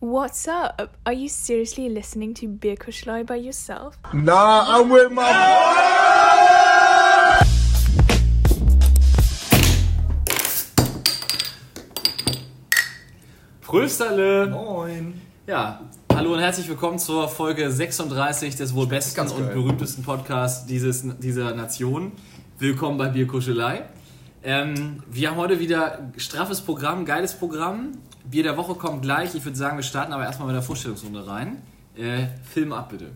What's up? Are you seriously listening to Beer Kuschlei by yourself? Nah, I'm with my Prösterle! Moin. Ja, hallo und herzlich willkommen zur Folge 36 des wohl besten ganz und geil. berühmtesten Podcasts dieses, dieser Nation. Willkommen bei Bierkuschelei. Ähm, wir haben heute wieder straffes Programm, geiles Programm. Bier der Woche kommt gleich. Ich würde sagen, wir starten aber erstmal mit der Vorstellungsrunde rein. Äh, Film ab bitte.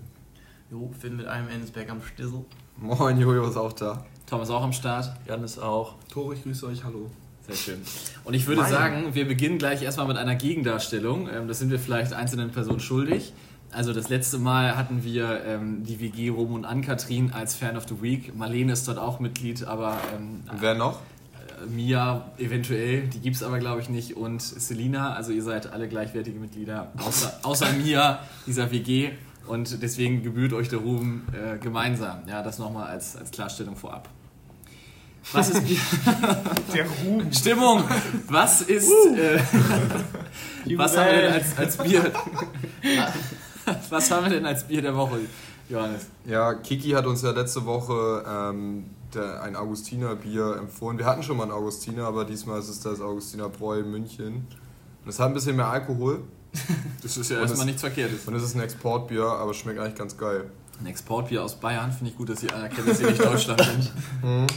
Jo, Finn mit einem Ennisberg am Stissel. Moin, Jojo ist auch da. Thomas auch am Start. Jan ist auch. Tore, ich grüße euch, hallo. Sehr schön. Und ich würde Meine. sagen, wir beginnen gleich erstmal mit einer Gegendarstellung. Ähm, das sind wir vielleicht einzelnen Personen schuldig. Also das letzte Mal hatten wir ähm, die WG Rom und Ann-Kathrin als Fan of the Week. Marlene ist dort auch Mitglied, aber ähm, wer noch? Mia eventuell, die gibt es aber glaube ich nicht. Und Selina, also ihr seid alle gleichwertige Mitglieder, außer, außer Mia, dieser WG. Und deswegen gebührt euch der Ruhm äh, gemeinsam. Ja, das nochmal als, als Klarstellung vorab. Was ist Bier? Der Ruhm. Stimmung! Was ist. Äh, was haben wir denn als, als Bier. was haben wir denn als Bier der Woche, Johannes? Ja, Kiki hat uns ja letzte Woche ähm, der, ein Augustiner Bier empfohlen. Wir hatten schon mal ein Augustiner, aber diesmal ist es das Augustiner Bräu München. Und es hat ein bisschen mehr Alkohol Das ist ja erstmal es- nichts Verkehrtes. und es ist ein Exportbier, aber schmeckt eigentlich ganz geil. Ein Exportbier aus Bayern finde ich gut, dass Sie anerkennen, dass Sie nicht Deutschland sind.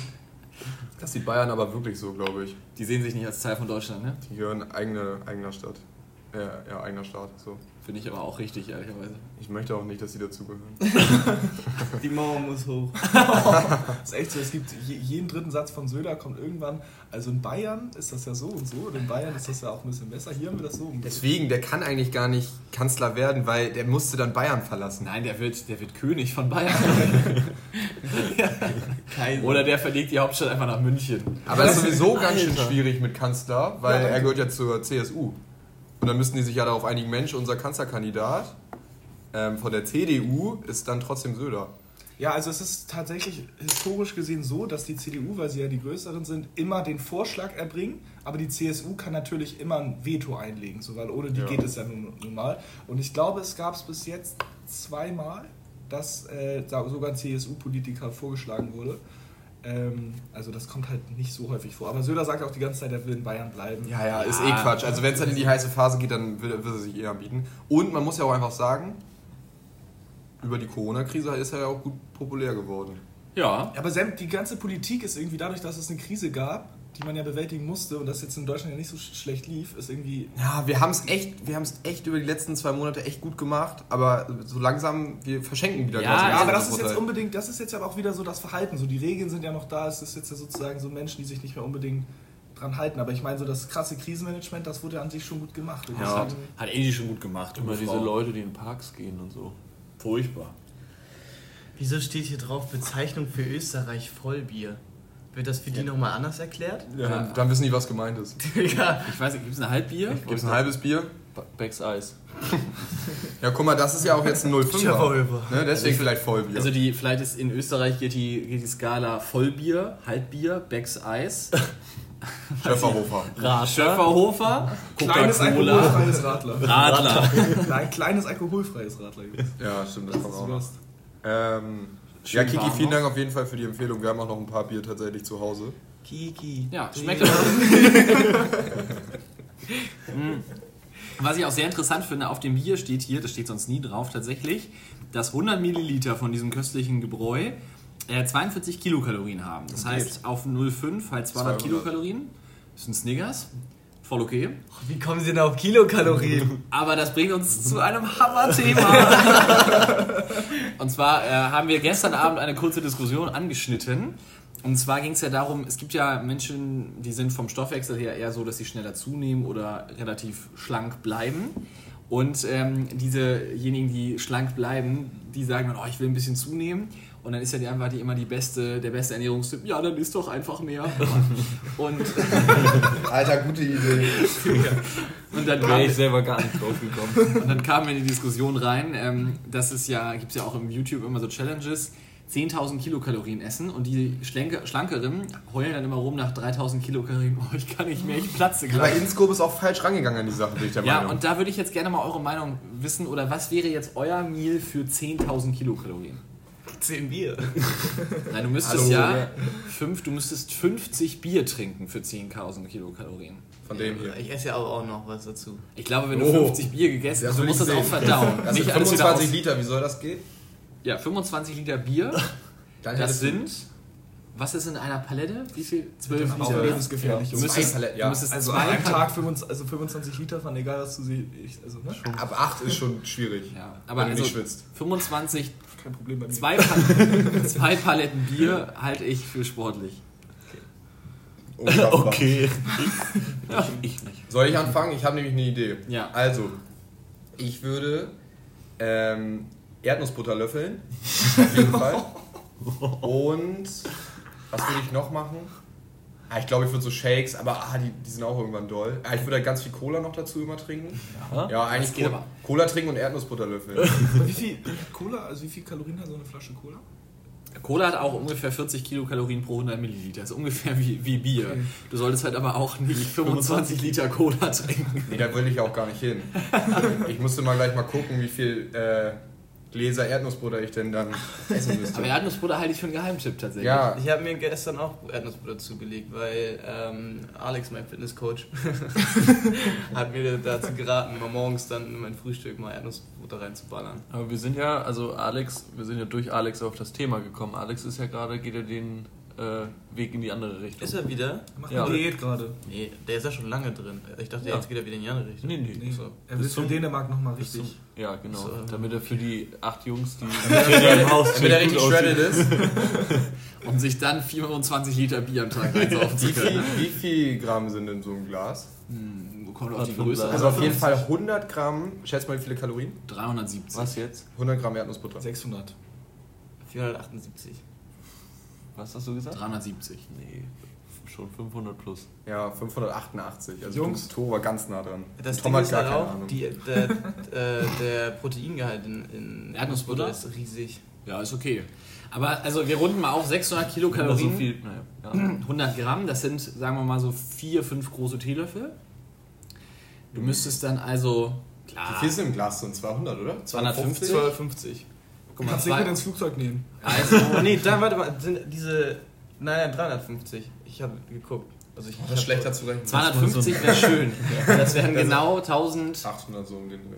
Das sieht Bayern aber wirklich so, glaube ich. Die sehen sich nicht als Teil von Deutschland, ne? Die gehören eigene, eigener Stadt. Ja, ja, eigener Staat. So. Finde ich aber auch richtig, ehrlicherweise. Ich möchte auch nicht, dass sie dazugehören. Die Mauer muss hoch. Das ist echt so, es gibt je, jeden dritten Satz von Söder kommt irgendwann, also in Bayern ist das ja so und so und in Bayern ist das ja auch ein bisschen besser. Hier haben wir das so. Deswegen, der kann eigentlich gar nicht Kanzler werden, weil der musste dann Bayern verlassen. Nein, der wird, der wird König von Bayern. Kaiser. Oder der verlegt die Hauptstadt einfach nach München. Aber es ist sowieso ganz schön schwierig mit Kanzler, weil Ja, er gehört ja zur CSU. Und dann müssten die sich ja darauf einigen, Mensch, unser Kanzlerkandidat ähm, von der CDU ist dann trotzdem Söder. Ja, also es ist tatsächlich historisch gesehen so, dass die CDU, weil sie ja die größeren sind, immer den Vorschlag erbringen, aber die CSU kann natürlich immer ein Veto einlegen, so, weil ohne die Ja. geht es ja nun, nun mal. Und ich glaube, es gab es bis jetzt zweimal, dass äh, sogar ein CSU-Politiker vorgeschlagen wurde. Ähm, also das kommt halt nicht so häufig vor. Aber Söder sagt auch die ganze Zeit, er will in Bayern bleiben. Ja, ja, ist Ja. eh Quatsch. Also wenn es dann in die heiße Phase geht, dann will, will er sich eher anbieten. Und man muss ja auch einfach sagen, über die Corona-Krise ist er ja auch gut populär geworden. Ja. Aber Sam, die ganze Politik ist irgendwie dadurch, dass es eine Krise gab, die man ja bewältigen musste und das jetzt in Deutschland ja nicht so sch schlecht lief, ist irgendwie Ja, wir haben es echt, wir haben es echt über die letzten zwei Monate echt gut gemacht, aber so langsam, wir verschenken wieder Ja, Ja, Ja, aber das ist Vorteil. jetzt unbedingt, das ist jetzt aber auch wieder so das Verhalten. So die Regeln sind ja noch da, es ist jetzt ja sozusagen so Menschen, die sich nicht mehr unbedingt dran halten. Aber ich meine, so das krasse Krisenmanagement, das wurde an sich schon gut gemacht. Und Das das hat, hat- Edi schon gut gemacht. Immer diese. Leute, die in Parks gehen und so. Furchtbar. Wieso steht hier drauf Bezeichnung für Österreich Vollbier? Wird das für die nochmal anders erklärt? Ja, dann, dann wissen die, was gemeint ist. ja. Ich weiß nicht, gibt es ein Halbbier? Gibt es ein halbes Bier? Becks Eis. Ja, guck mal, das ist ja auch jetzt ein 05er. Schäferhöfer. Ne? Deswegen vielleicht Vollbier. Also die, vielleicht ist in Österreich geht die, geht die Skala Vollbier, Halbbier, Becks Eis, Schöfferhofer. Schöfferhofer, kleines alkoholfreies Radler. Radler. Kleines alkoholfreies Radler. Ja, stimmt, das Das kommt ist auch. Ähm, Schön ja, Kiki, vielen noch. Dank auf jeden Fall für die Empfehlung. Wir haben auch noch ein paar Bier tatsächlich zu Hause. Kiki. Ja, schmeckt auch. Mm. Was ich auch sehr interessant finde, auf dem Bier steht hier, das steht sonst nie drauf tatsächlich, dass 100 Milliliter von diesem köstlichen Gebräu äh, 42 Kilokalorien haben. Das heißt, auf 0,5 halt 200 200. Kilokalorien. Das ist ein Snickers. Voll okay. Wie kommen Sie denn auf Kilokalorien? Aber das bringt uns zu einem Hammerthema. Und zwar äh, haben wir gestern Abend eine kurze Diskussion angeschnitten. Und zwar ging es ja darum, es gibt ja Menschen, die sind vom Stoffwechsel her eher so, dass sie schneller zunehmen oder relativ schlank bleiben. Und ähm, diesejenigen, die schlank bleiben, die sagen dann, oh, ich will ein bisschen zunehmen. Und dann ist ja die einfach die, immer die beste, der beste Ernährungstipp, ja, dann isst doch einfach mehr. Und, Alter, gute Idee. und dann Wäre ich selber gar nicht drauf gekommen. Und dann kamen wir in die Diskussion rein, ähm, dass es ja, gibt es ja auch im YouTube immer so Challenges, 10.000 Kilokalorien essen und die Schlanke, Schlankeren heulen dann immer rum nach 3.000 Kilokalorien. Oh, ich kann nicht mehr, ich platze Aber gleich. Inscope ist auch falsch rangegangen an die Sache, bin ich der Ja, Meinung. und da würde ich jetzt gerne mal eure Meinung wissen. Oder was wäre jetzt euer Meal für 10.000 Kilokalorien? 10 Bier. Nein, du müsstest Hallo. ja fünf, du müsstest 50 Bier trinken für 10.000 Kilokalorien. Von dem hier. Ich esse ja aber auch noch was dazu. Ich glaube, wenn du Oh. 50 Bier gegessen hast, du musst das auch verdauen. Das sind Nicht alles wieder 25 aus- Liter, wie soll das gehen? Ja, 25 Liter Bier. Dann Das du- sind, was ist in einer Palette? Wie viel? 12 Auch Liter. lebensgefährlich. Du Jungs. müsstest, Zwei Paletten, du ja. müsstest Also zwei an einem Pal- Tag 25, also 25 Liter von egal was du siehst. Also, ne? Ab 8 ist schon schwierig. Ja, aber wenn du also nicht schwitzt. 25, Kein Problem bei mir. zwei, Pal zwei Paletten Bier halte ich für sportlich. Unfassbar. Okay. Ja. Ich nicht. Soll ich anfangen? Ich habe nämlich eine Idee. Ja. Also, ich würde ähm, Erdnussbutter löffeln. Auf jeden Fall. Und was würde ich noch machen? Ah, ich glaube, ich würde so Shakes, aber ah, die, die sind auch irgendwann doll. Ah, ich würde halt ganz viel Cola noch dazu immer trinken. Ja? Ja, eigentlich geht Co aber. Cola trinken und Erdnussbutter löffeln. Aber wie viel Cola, also wie viel Kalorien hat so eine Flasche Cola? Cola hat auch ungefähr 40 Kilokalorien pro 100 Milliliter. Das ist ungefähr wie, wie Bier. Du solltest halt aber auch nicht 25 Liter Cola trinken. Nee, da will ich auch gar nicht hin. Ich musste mal gleich mal gucken, wie viel äh, Gläser Erdnussbutter ich denn dann essen müsste. Aber Erdnussbutter halte ich für einen Geheimtipp tatsächlich. ja, Ich habe mir gestern auch Erdnussbutter zugelegt, weil ähm, Alex, mein Fitnesscoach, hat mir dazu geraten, mal morgens dann in mein Frühstück mal Erdnussbutter reinzuballern. Aber wir sind ja, also Alex, wir sind ja durch Alex auf das Thema gekommen. Alex ist ja gerade, geht ja den äh, Weg in die andere Richtung. Ist er wieder? Macht Ja. eine Diät gerade. Nee, der ist ja schon lange drin. Ich dachte, Ja. jetzt geht er wieder in die andere Richtung. Nee, nee. Nee, So. er will für zum- Dänemark nochmal Bis zum, richtig. ja, genau. So. Damit er für die acht Jungs, die im Haus damit er richtig shredded ist. Um sich dann 25 Liter Bier am Tag einsaufen zu Wie viel, können. wie viel Gramm sind in so einem Glas? Hm, kommt auf die ein Größe. Glas? Also auf jeden Fall 100 Gramm, schätz mal wie viele Kalorien? 370. Was jetzt? 100 Gramm Erdnussbutter. 600. 478. Was hast du gesagt? 370. Nee, schon 500 plus. Ja, 588. Also Jungs. Tore war ganz nah dran. Das Tom Ding hat ist gar halt keine auch, Ahnung. die, der, äh, der Proteingehalt in, in Erdnussbutter? ist riesig. Ja, ist okay. Aber also wir runden mal auf 600 Kilokalorien. so viel, naja, ja. 100 Gramm, das sind, sagen wir mal so, vier, fünf große Teelöffel. Du müsstest dann also, klar, Wie viel sind im Glas? So ein 200, oder? 250? 250. guck mal, Kannst du mit ins Flugzeug nehmen. also, Oh nee, dann warte mal, sind diese. Nein, nein, 350. Ich habe geguckt. Also ich, ich Das ist schlechter zu rechnen. 250 wäre schön. Das wären genau 1000, 800 so um den Dreh.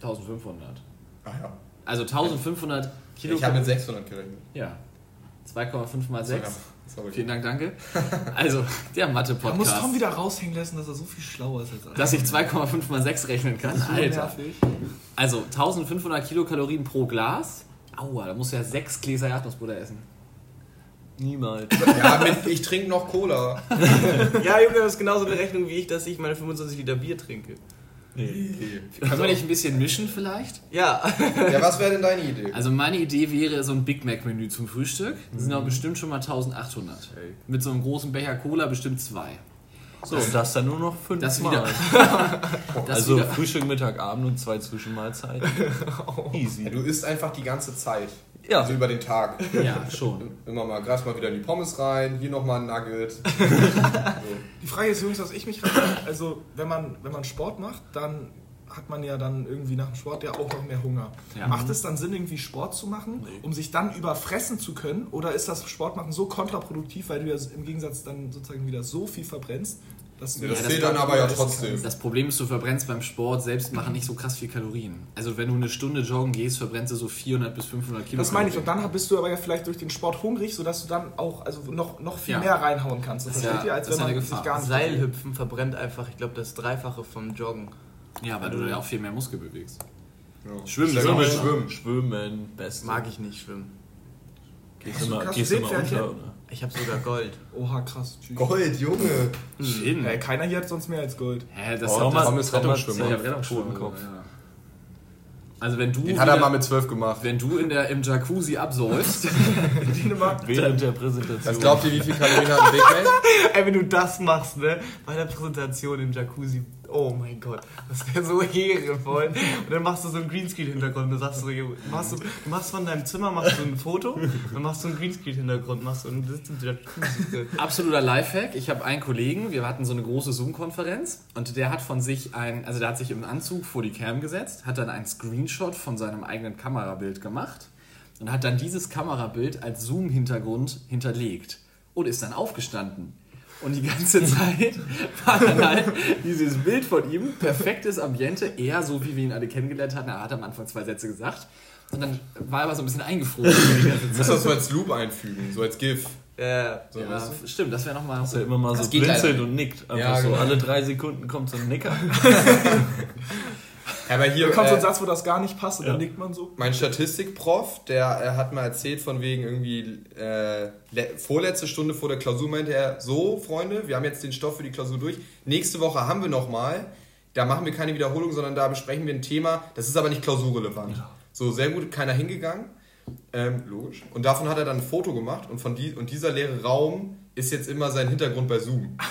1500. Ah ja. Also 1500 Kilo. Ich habe mit 600 gerechnet. ja. 2,5 mal 6. Sorry. Vielen Dank, danke. Also, der Da muss Tom Mathe-Podcast. wieder raushängen lassen, dass er so viel schlauer ist als alle. Dass ich 2,5 mal 6 rechnen kann. so Alter. nervig. Also 1500 Kilokalorien pro Glas. Aua, da musst du ja sechs Gläser Erdnussbutter essen. Niemals. Ja, mit, ich trinke noch Cola. Ja, Junge, das ist genauso eine Rechnung wie ich, dass ich meine 25 Liter Bier trinke. Nee. Okay. Können wir nicht ein bisschen mischen vielleicht? Ja, Ja, was wäre denn deine Idee? Also meine Idee wäre so ein Big Mac Menü zum Frühstück. Das sind aber bestimmt schon mal 1800. Ey. Mit so einem großen Becher Cola bestimmt zwei. So, und das dann nur noch Das wieder. Das Also wieder, Frühstück, Mittag, Abend und zwei Zwischenmahlzeiten. Easy. Ja, du isst einfach die ganze Zeit. Ja. Also über den Tag. ja, schon. Immer mal, greifst mal wieder in die Pommes rein, hier nochmal ein Nugget. so. Die Frage ist, Jungs, was ich mich frage, also wenn man, wenn man Sport macht, dann hat man ja dann irgendwie nach dem Sport ja auch noch mehr Hunger. Ja. Macht es dann Sinn, irgendwie Sport zu machen, um sich dann überfressen zu können? Oder ist das Sportmachen so kontraproduktiv, weil du ja im Gegensatz dann sozusagen wieder so viel verbrennst, dass du Ja, das das fehlt dann aber ja trotzdem. kannst? Das Problem ist, du verbrennst beim Sport selbst machen nicht so krass viel Kalorien. Also wenn du eine Stunde joggen gehst, verbrennst du so 400 bis 500 Kilo. Das meine ich. Und dann bist du aber ja vielleicht durch den Sport hungrig, sodass du dann auch also noch, noch viel Ja. mehr reinhauen kannst. Das Das versteht ja- ihr, als das wenn eine man Gefahr. sich gar nicht Seilhüpfen verbrennt einfach, ich glaube, das Dreifache vom Joggen. Ja, weil du da ja auch viel mehr Muskel bewegst. Ja. Schwimmen auch Schwimmen. Schwimmen, best. Mag ich nicht schwimmen. Gehst du mal, gehst unter, oder? Ich habe sogar Gold. Oha, krass. Tschüss. Gold, Junge. Schön. Äh, keiner hier hat sonst mehr als Gold. Hä, das Oh, hat ist Rettungsschwimmer. ja, Rettungsschwimmer, ja. Also wenn du, Den hat er mal mit 12 gemacht. wenn du in der, im Jacuzzi absäufst. Während der Präsentation. Was glaubt ihr, wie viel Kalorien hat ein Big Mac? Ey, wenn du das machst, ne? Bei der Präsentation im Jacuzzi. Oh mein Gott, das wäre so ehrenvoll. Und dann machst du so einen Greenscreen-Hintergrund. Du sagst so, machst du, machst von deinem Zimmer machst du ein Foto, dann machst du einen Greenscreen-Hintergrund, machst du Jacuzzi. Absoluter Lifehack. Ich habe einen Kollegen, wir hatten so eine große Zoom-Konferenz und der hat von sich ein, also der hat sich im Anzug vor die Cam gesetzt, hat dann einen Screenshot von seinem eigenen Kamerabild gemacht und hat dann dieses Kamerabild als Zoom-Hintergrund hinterlegt und ist dann aufgestanden. Und die ganze Zeit war dann halt dieses Bild von ihm, perfektes Ambiente, eher so, wie wir ihn alle kennengelernt hatten. Er hat am Anfang zwei Sätze gesagt und dann war er aber so ein bisschen eingefroren. Du musst das so als Loop einfügen, so als GIF. Ja, So, Ja, weißt du? stimmt, das wäre nochmal. Dass er immer mal Das so blinzelt leider und nickt. Einfach Ja, so genau. alle drei Sekunden kommt so ein Nicker. Aber hier, kommt so ein äh, Satz, wo das gar nicht passt und Ja. dann nickt man so. mein Statistikprof, der äh, hat mal erzählt von wegen irgendwie äh, le- vorletzte Stunde vor der Klausur meinte er, so Freunde, wir haben jetzt den Stoff für die Klausur durch. Nächste Woche haben wir nochmal. Da machen wir keine Wiederholung, sondern da besprechen wir ein Thema. Das ist aber nicht klausurrelevant. So, sehr gut, keiner hingegangen. Ähm, logisch. Und davon hat er dann ein Foto gemacht und, von die, und dieser leere Raum ist jetzt immer sein Hintergrund bei Zoom.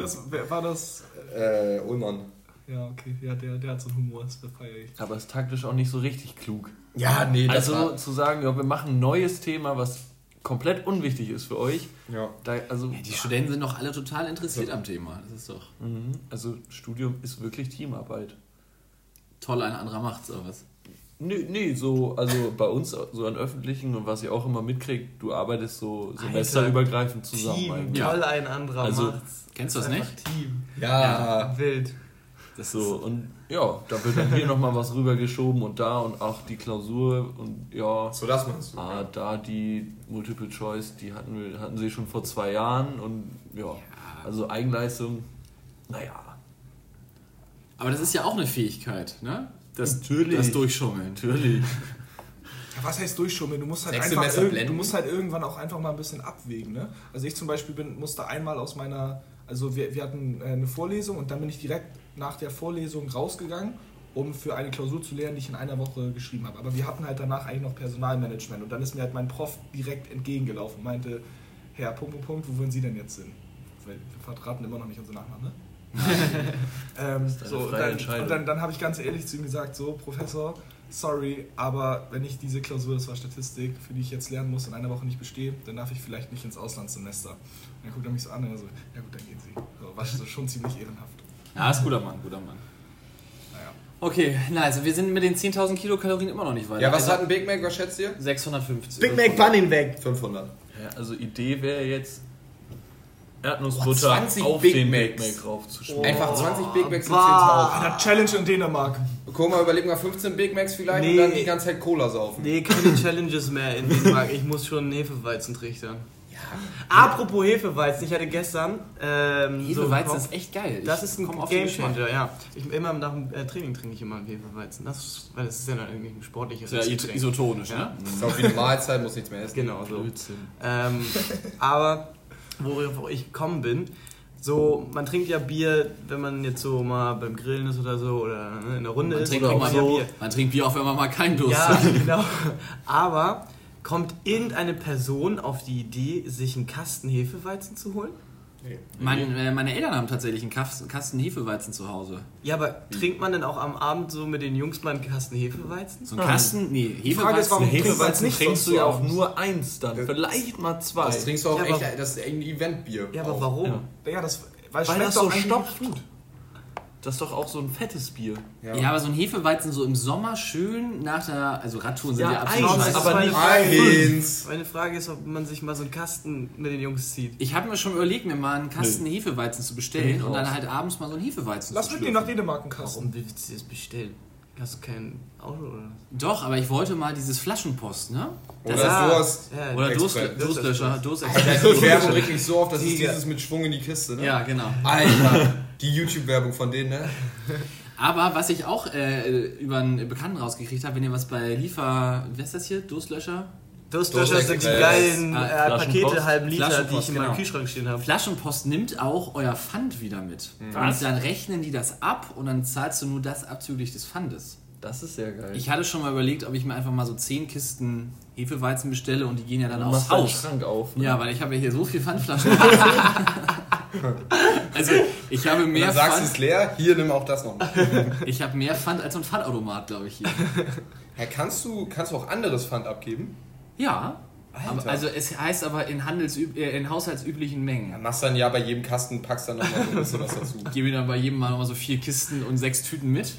Das, wer war das? Äh, Ullmann. Ja, okay. Ja, der, der hat so einen Humor, das feiere ich. Aber ist taktisch auch nicht so richtig klug. Ja, nee, das Also war... zu sagen, ja, wir machen ein neues Thema, was komplett unwichtig ist für euch. Ja. Da, also, Die Studenten sind doch alle total interessiert am Thema. Das ist doch Mhm. also Studium ist wirklich Teamarbeit. toll, ein anderer macht's, oder was? Nee, nee, so, also bei uns so an öffentlichen und was ihr auch immer mitkriegt, du arbeitest so semesterübergreifend zusammen Team, eigentlich. Ja. toll ein anderer Also, macht's. Kennst du das nicht? Team. Ja. Wild. Das So, und ja, da wird dann hier nochmal was rübergeschoben und da und auch die Klausur und ja, So, das meinst du. ah, da die Multiple Choice, die hatten, wir, hatten sie schon vor zwei Jahren und ja, also Eigenleistung, naja. Aber das ist ja auch eine Fähigkeit, ne? Das, Natürlich. das Durchschummeln. Natürlich. Ja, was heißt durchschummeln? Du musst halt einfach du musst halt irgendwann auch einfach mal ein bisschen abwägen. Ne? Also ich zum Beispiel bin, musste einmal aus meiner, also wir, wir hatten äh, eine Vorlesung und dann bin ich direkt nach der Vorlesung rausgegangen, um für eine Klausur zu lernen, die ich in einer Woche geschrieben habe. Aber wir hatten halt danach eigentlich noch Personalmanagement und dann ist mir halt mein Prof direkt entgegengelaufen und meinte, Herr, Punkt, Punkt, Punkt, wo wollen Sie denn jetzt hin? Weil wir verraten immer noch nicht unsere Nachnamen, ne? ähm, so, und dann, und dann, dann habe ich ganz ehrlich zu ihm gesagt, so, Professor, sorry, aber wenn ich diese Klausur, das war Statistik, für die ich jetzt lernen muss, in einer Woche nicht bestehe, dann darf ich vielleicht nicht ins Auslandssemester. Und dann guckt er mich so an und er so, ja gut, dann gehen Sie. So, war schon ziemlich ehrenhaft. Ja, ist guter Mann, guter Mann. Naja. Okay, na, also wir sind mit den 10.000 Kilokalorien immer noch nicht weiter. Ja, was also, hat ein Big Mac, was schätzt ihr? 650. Big Mac Bun ihn weg. 500. Ja, also Idee wäre jetzt Erdnussbutter Oh, 20 auf Big den Macs. Big Mac raufzuschmieren. Einfach 20 Big Macs Bah. 10.000. Eine Challenge in Dänemark. Guck mal, überleg mal 15 Big Macs vielleicht Nee. und dann die ganze Zeit Cola saufen. Nee, keine Challenges mehr in Dänemark. Ich muss schon Hefeweizen trichtern. Apropos Hefeweizen, ich hatte gestern. Ähm, so Hefeweizen Kopf- ist echt geil. Das Ich ist ein Geschmack. Gamechanger, ja. Ich, immer nach dem äh, Training trinke ich immer einen Hefeweizen. Das ist, weil das ist ja dann irgendwie ein sportliches Das ist ja Getränk. isotonisch, Ja. ne? Ist auch wie eine Mahlzeit, muss nichts mehr essen. Genau so. Ähm, aber worauf ich gekommen bin, so, man trinkt ja Bier, wenn man jetzt so mal beim Grillen ist oder so oder ne, in der Runde Man ist. trinkt, oder auch man mal so, Bier. man trinkt Bier auch, wenn man mal keinen Durst Ja, hat. genau. Aber kommt irgendeine Person auf die Idee, sich einen Kasten Hefeweizen zu holen? Mein, äh, meine Eltern haben tatsächlich einen Kasten Hefeweizen zu Hause. Ja, aber trinkt man denn auch am Abend so mit den Jungs mal einen Kasten Hefeweizen? So ein Kasten, nee, Frage ist, warum Hefeweizen. Hefeweizen trinkst sonst du ja so auch nur eins dann, Das- vielleicht mal zwei. Das trinkst du auch Ja, echt, das ist ein Eventbier. Ja, aber auch. warum? Ja. Ja, das, weil, Weil schmeckt das doch so stopft. gut. Das ist doch auch so ein fettes Bier. Ja. aber so ein Hefeweizen so im Sommer schön nach der, also Radtouren sind ja, Ja, absolut eins, aber meine nicht Frage. Eins. Meine Frage ist, ob man sich mal so einen Kasten mit den Jungs zieht. Ich habe mir schon überlegt, mir mal einen Kasten Hefeweizen zu bestellen ich und dann halt abends mal so einen Hefeweizen Lass zu mitnehmen nach. Dänemark einen Kasten. Warum willst du das bestellen? Hast du kein Auto oder? Doch, aber ich wollte mal dieses Flaschenpost, ne? Oder Ja. Durst. Ja, Oder Durst, Express. Durstlöscher, Durst Alter, die Werbung regt mich so auf, das ist Digga. dieses mit Schwung in die Kiste, ne? Ja, genau. Die YouTube-Werbung von denen, ne? Aber was ich auch äh, über einen Bekannten rausgekriegt habe, wenn ihr was bei Liefer, wer ist das hier? Durstlöscher? Durstlöscher sind die geilen Ah, äh, Flaschenpost. Pakete, halben Liter, die ich in meinem genau. Kühlschrank stehen habe. Flaschenpost nimmt auch euer Pfand wieder mit. Was? Und dann rechnen die das ab und dann zahlst du nur das abzüglich des Pfandes. Das ist sehr geil. Ich hatte schon mal überlegt, ob ich mir einfach mal so 10 Kisten Hefeweizen bestelle und die gehen ja dann aufs Haus. Schrank auf. Ne? Ja, weil ich habe ja hier so viel Pfandflaschen. Also, ich habe Und mehr dann sagst du Pfand, es leer, hier nimm auch das noch. ich habe mehr Pfand als so ein Pfandautomat, glaube ich, hier. Ja, kannst, du, kannst du auch anderes Pfand abgeben? Ja. Aber, also, es heißt aber in, Handelsüb äh, in haushaltsüblichen Mengen. Dann machst dann ja bei jedem Kasten, packst dann nochmal so ein bisschen was dazu. Gebe dann bei jedem Mal nochmal so vier Kisten und sechs Tüten mit.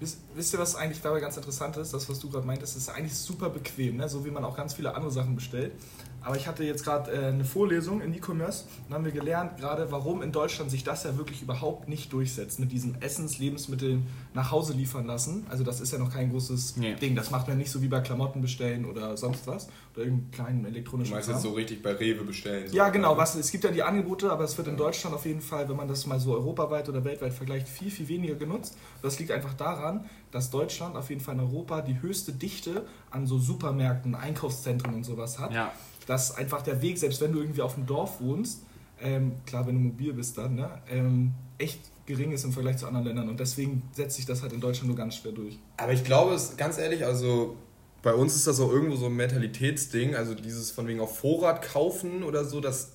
Wisst, wisst ihr, was eigentlich dabei ganz interessant ist? Das, was du gerade meintest, ist eigentlich super bequem, ne? so wie man auch ganz viele andere Sachen bestellt. Aber ich hatte jetzt gerade äh, eine Vorlesung in E-Commerce und haben wir gelernt, gerade warum in Deutschland sich das ja wirklich überhaupt nicht durchsetzt mit diesen Essens-, Lebensmitteln nach Hause liefern lassen. Also das ist ja noch kein großes Nee. Ding. Das macht man nicht so wie bei Klamotten bestellen oder sonst was oder irgendeinen kleinen Du elektronischen meinst Kram. jetzt so richtig bei Rewe bestellen. So. Ja, genau. Was, es gibt ja die Angebote, aber es wird in Deutschland auf jeden Fall, wenn man das mal so europaweit oder weltweit vergleicht, viel, viel weniger genutzt. Das liegt einfach daran, dass Deutschland auf jeden Fall in Europa die höchste Dichte an so Supermärkten, Einkaufszentren und sowas hat. Ja. Dass einfach der Weg, selbst wenn du irgendwie auf dem Dorf wohnst, ähm, klar, wenn du mobil bist dann, ne, ähm, echt gering ist im Vergleich zu anderen Ländern. Und deswegen setzt sich das halt in Deutschland nur ganz schwer durch. Aber ich glaube, es ganz ehrlich, also bei uns ist das auch irgendwo so ein Mentalitätsding, also dieses von wegen auf Vorrat kaufen oder so, das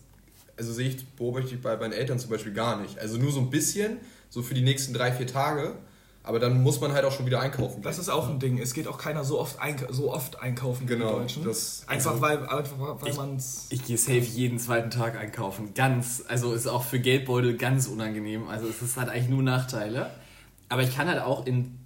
also sehe ich, beobachte ich bei meinen Eltern zum Beispiel gar nicht. Also nur so ein bisschen, so für die nächsten drei, vier Tage, aber dann muss man halt auch schon wieder einkaufen. Das ist auch ein Ding. Es geht auch keiner so oft, einka so oft einkaufen wie Genau, die Deutschen. das- einfach also- weil, einfach weil man es... Ich gehe safe jeden zweiten Tag einkaufen. Ganz, also ist auch für Geldbeutel ganz unangenehm. Also es ist halt eigentlich nur Nachteile. Aber ich kann halt auch in,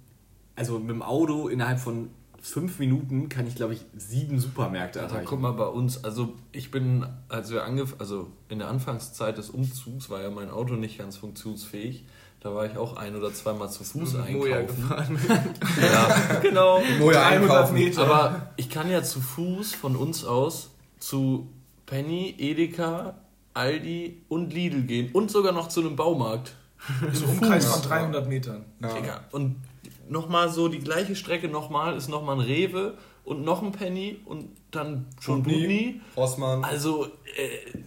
also mit dem Auto innerhalb von fünf Minuten kann ich glaube ich sieben Supermärkte Also, erreichen. guck mal bei uns, also ich bin, als wir angef also in der Anfangszeit des Umzugs war ja mein Auto nicht ganz funktionsfähig. Da war ich auch ein oder zweimal zu Fuß Moja einkaufen. gefahren. Ja, genau. Moja 300 einkaufen. Meter. Aber ich kann ja zu Fuß von uns aus zu Penny, Edeka, Aldi und Lidl gehen und sogar noch zu einem Baumarkt. Im Umkreis von 300 Metern. Ja. Digga. Und nochmal so die gleiche Strecke nochmal ist nochmal ein Rewe und noch ein Penny und dann schon Budni, Budni. Rossmann. Also, äh,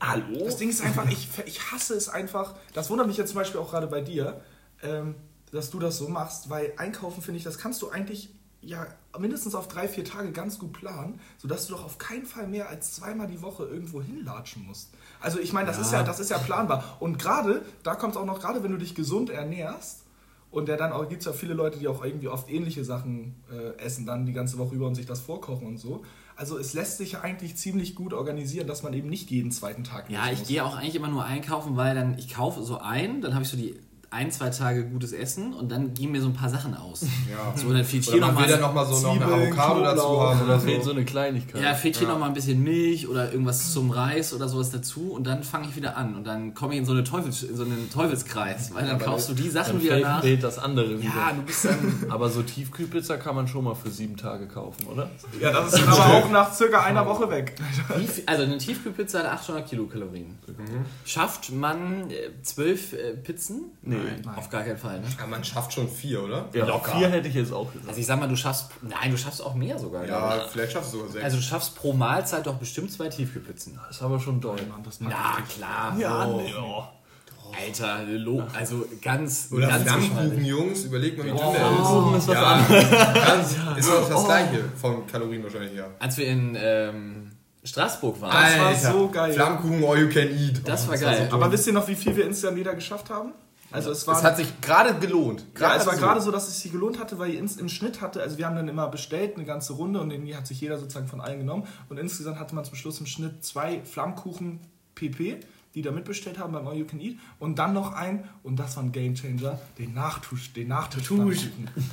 hallo? Das Ding ist einfach, ich, ich hasse es einfach. Das wundert mich jetzt zum Beispiel auch gerade bei dir, ähm, dass du das so machst, weil einkaufen finde ich, das kannst du eigentlich ja mindestens auf drei, vier Tage ganz gut planen, sodass du doch auf keinen Fall mehr als zweimal die Woche irgendwo hinlatschen musst. Also ich meine, das ist ja, das ist ja planbar. Und gerade, da kommt es auch noch, gerade wenn du dich gesund ernährst, und der dann auch gibt es ja viele Leute, die auch irgendwie oft ähnliche Sachen äh, essen, dann die ganze Woche über und sich das vorkochen und so. Also es lässt sich eigentlich ziemlich gut organisieren, dass man eben nicht jeden zweiten Tag Ja, ich muss. gehe auch eigentlich immer nur einkaufen, weil dann ich kaufe so ein, dann habe ich so die ein, zwei Tage gutes Essen und dann gehen mir so ein paar Sachen aus. Ja. So, dann fehlt Oder hier man noch will dann mal, nochmal so noch eine Zwiebeln, Avocado dazu haben oder so. fehlt so eine Kleinigkeit. ja, fehlt hier noch mal ein bisschen Milch oder irgendwas zum Reis oder sowas dazu und dann fange ich wieder an und dann komme ich in so, eine Teufels, in so einen Teufelskreis, weil dann aber kaufst du die Sachen dann wieder nach. fehlt das andere wieder. Ja, du bist dann Aber so Tiefkühlpizza kann man schon mal für sieben Tage kaufen, oder? Ja, das ist dann aber auch nach circa einer Woche weg. Also eine Tiefkühlpizza hat 800 Kilokalorien. Schafft man äh, zwölf äh, Pizzen? Nee. Nein, auf gar keinen Fall. Ne? Ja, man schafft schon vier, oder? Ja, vier hätte ich jetzt auch gesagt. Also ich sag mal, du schaffst, nein, du schaffst auch mehr sogar. glaub Ja, vielleicht schaffst du sogar sechs. Also du schaffst pro Mahlzeit doch bestimmt zwei Tiefkühlpizzen. Das ist aber schon doll. Na klar. Ja, oh. oh. Alter, lo, also ganz, Oder ganz Flammkuchen, Jungs, überleg mal, wie dünn der ist. ist was ja, ganz, ist doch das gleiche von Kalorien wahrscheinlich her. Als wir in ähm, Straßburg waren, Das war so geil. Flammkuchen, all you can eat. das Oh, war geil. Aber wisst ihr noch, wie viel wir insgesamt jeder geschafft haben? Also es war Es hat sich gerade gelohnt. Ja, es war so. gerade so, dass es sich gelohnt hatte, weil ins, im Schnitt hatte, also wir haben dann immer bestellt, eine ganze Runde und irgendwie hat sich jeder sozusagen von allen genommen und insgesamt hatte man zum Schluss im Schnitt zwei Flammkuchen PP, die da mitbestellt haben beim All You Can Eat und dann noch ein, und das war ein Gamechanger, den Nachtusch, den Nachtisch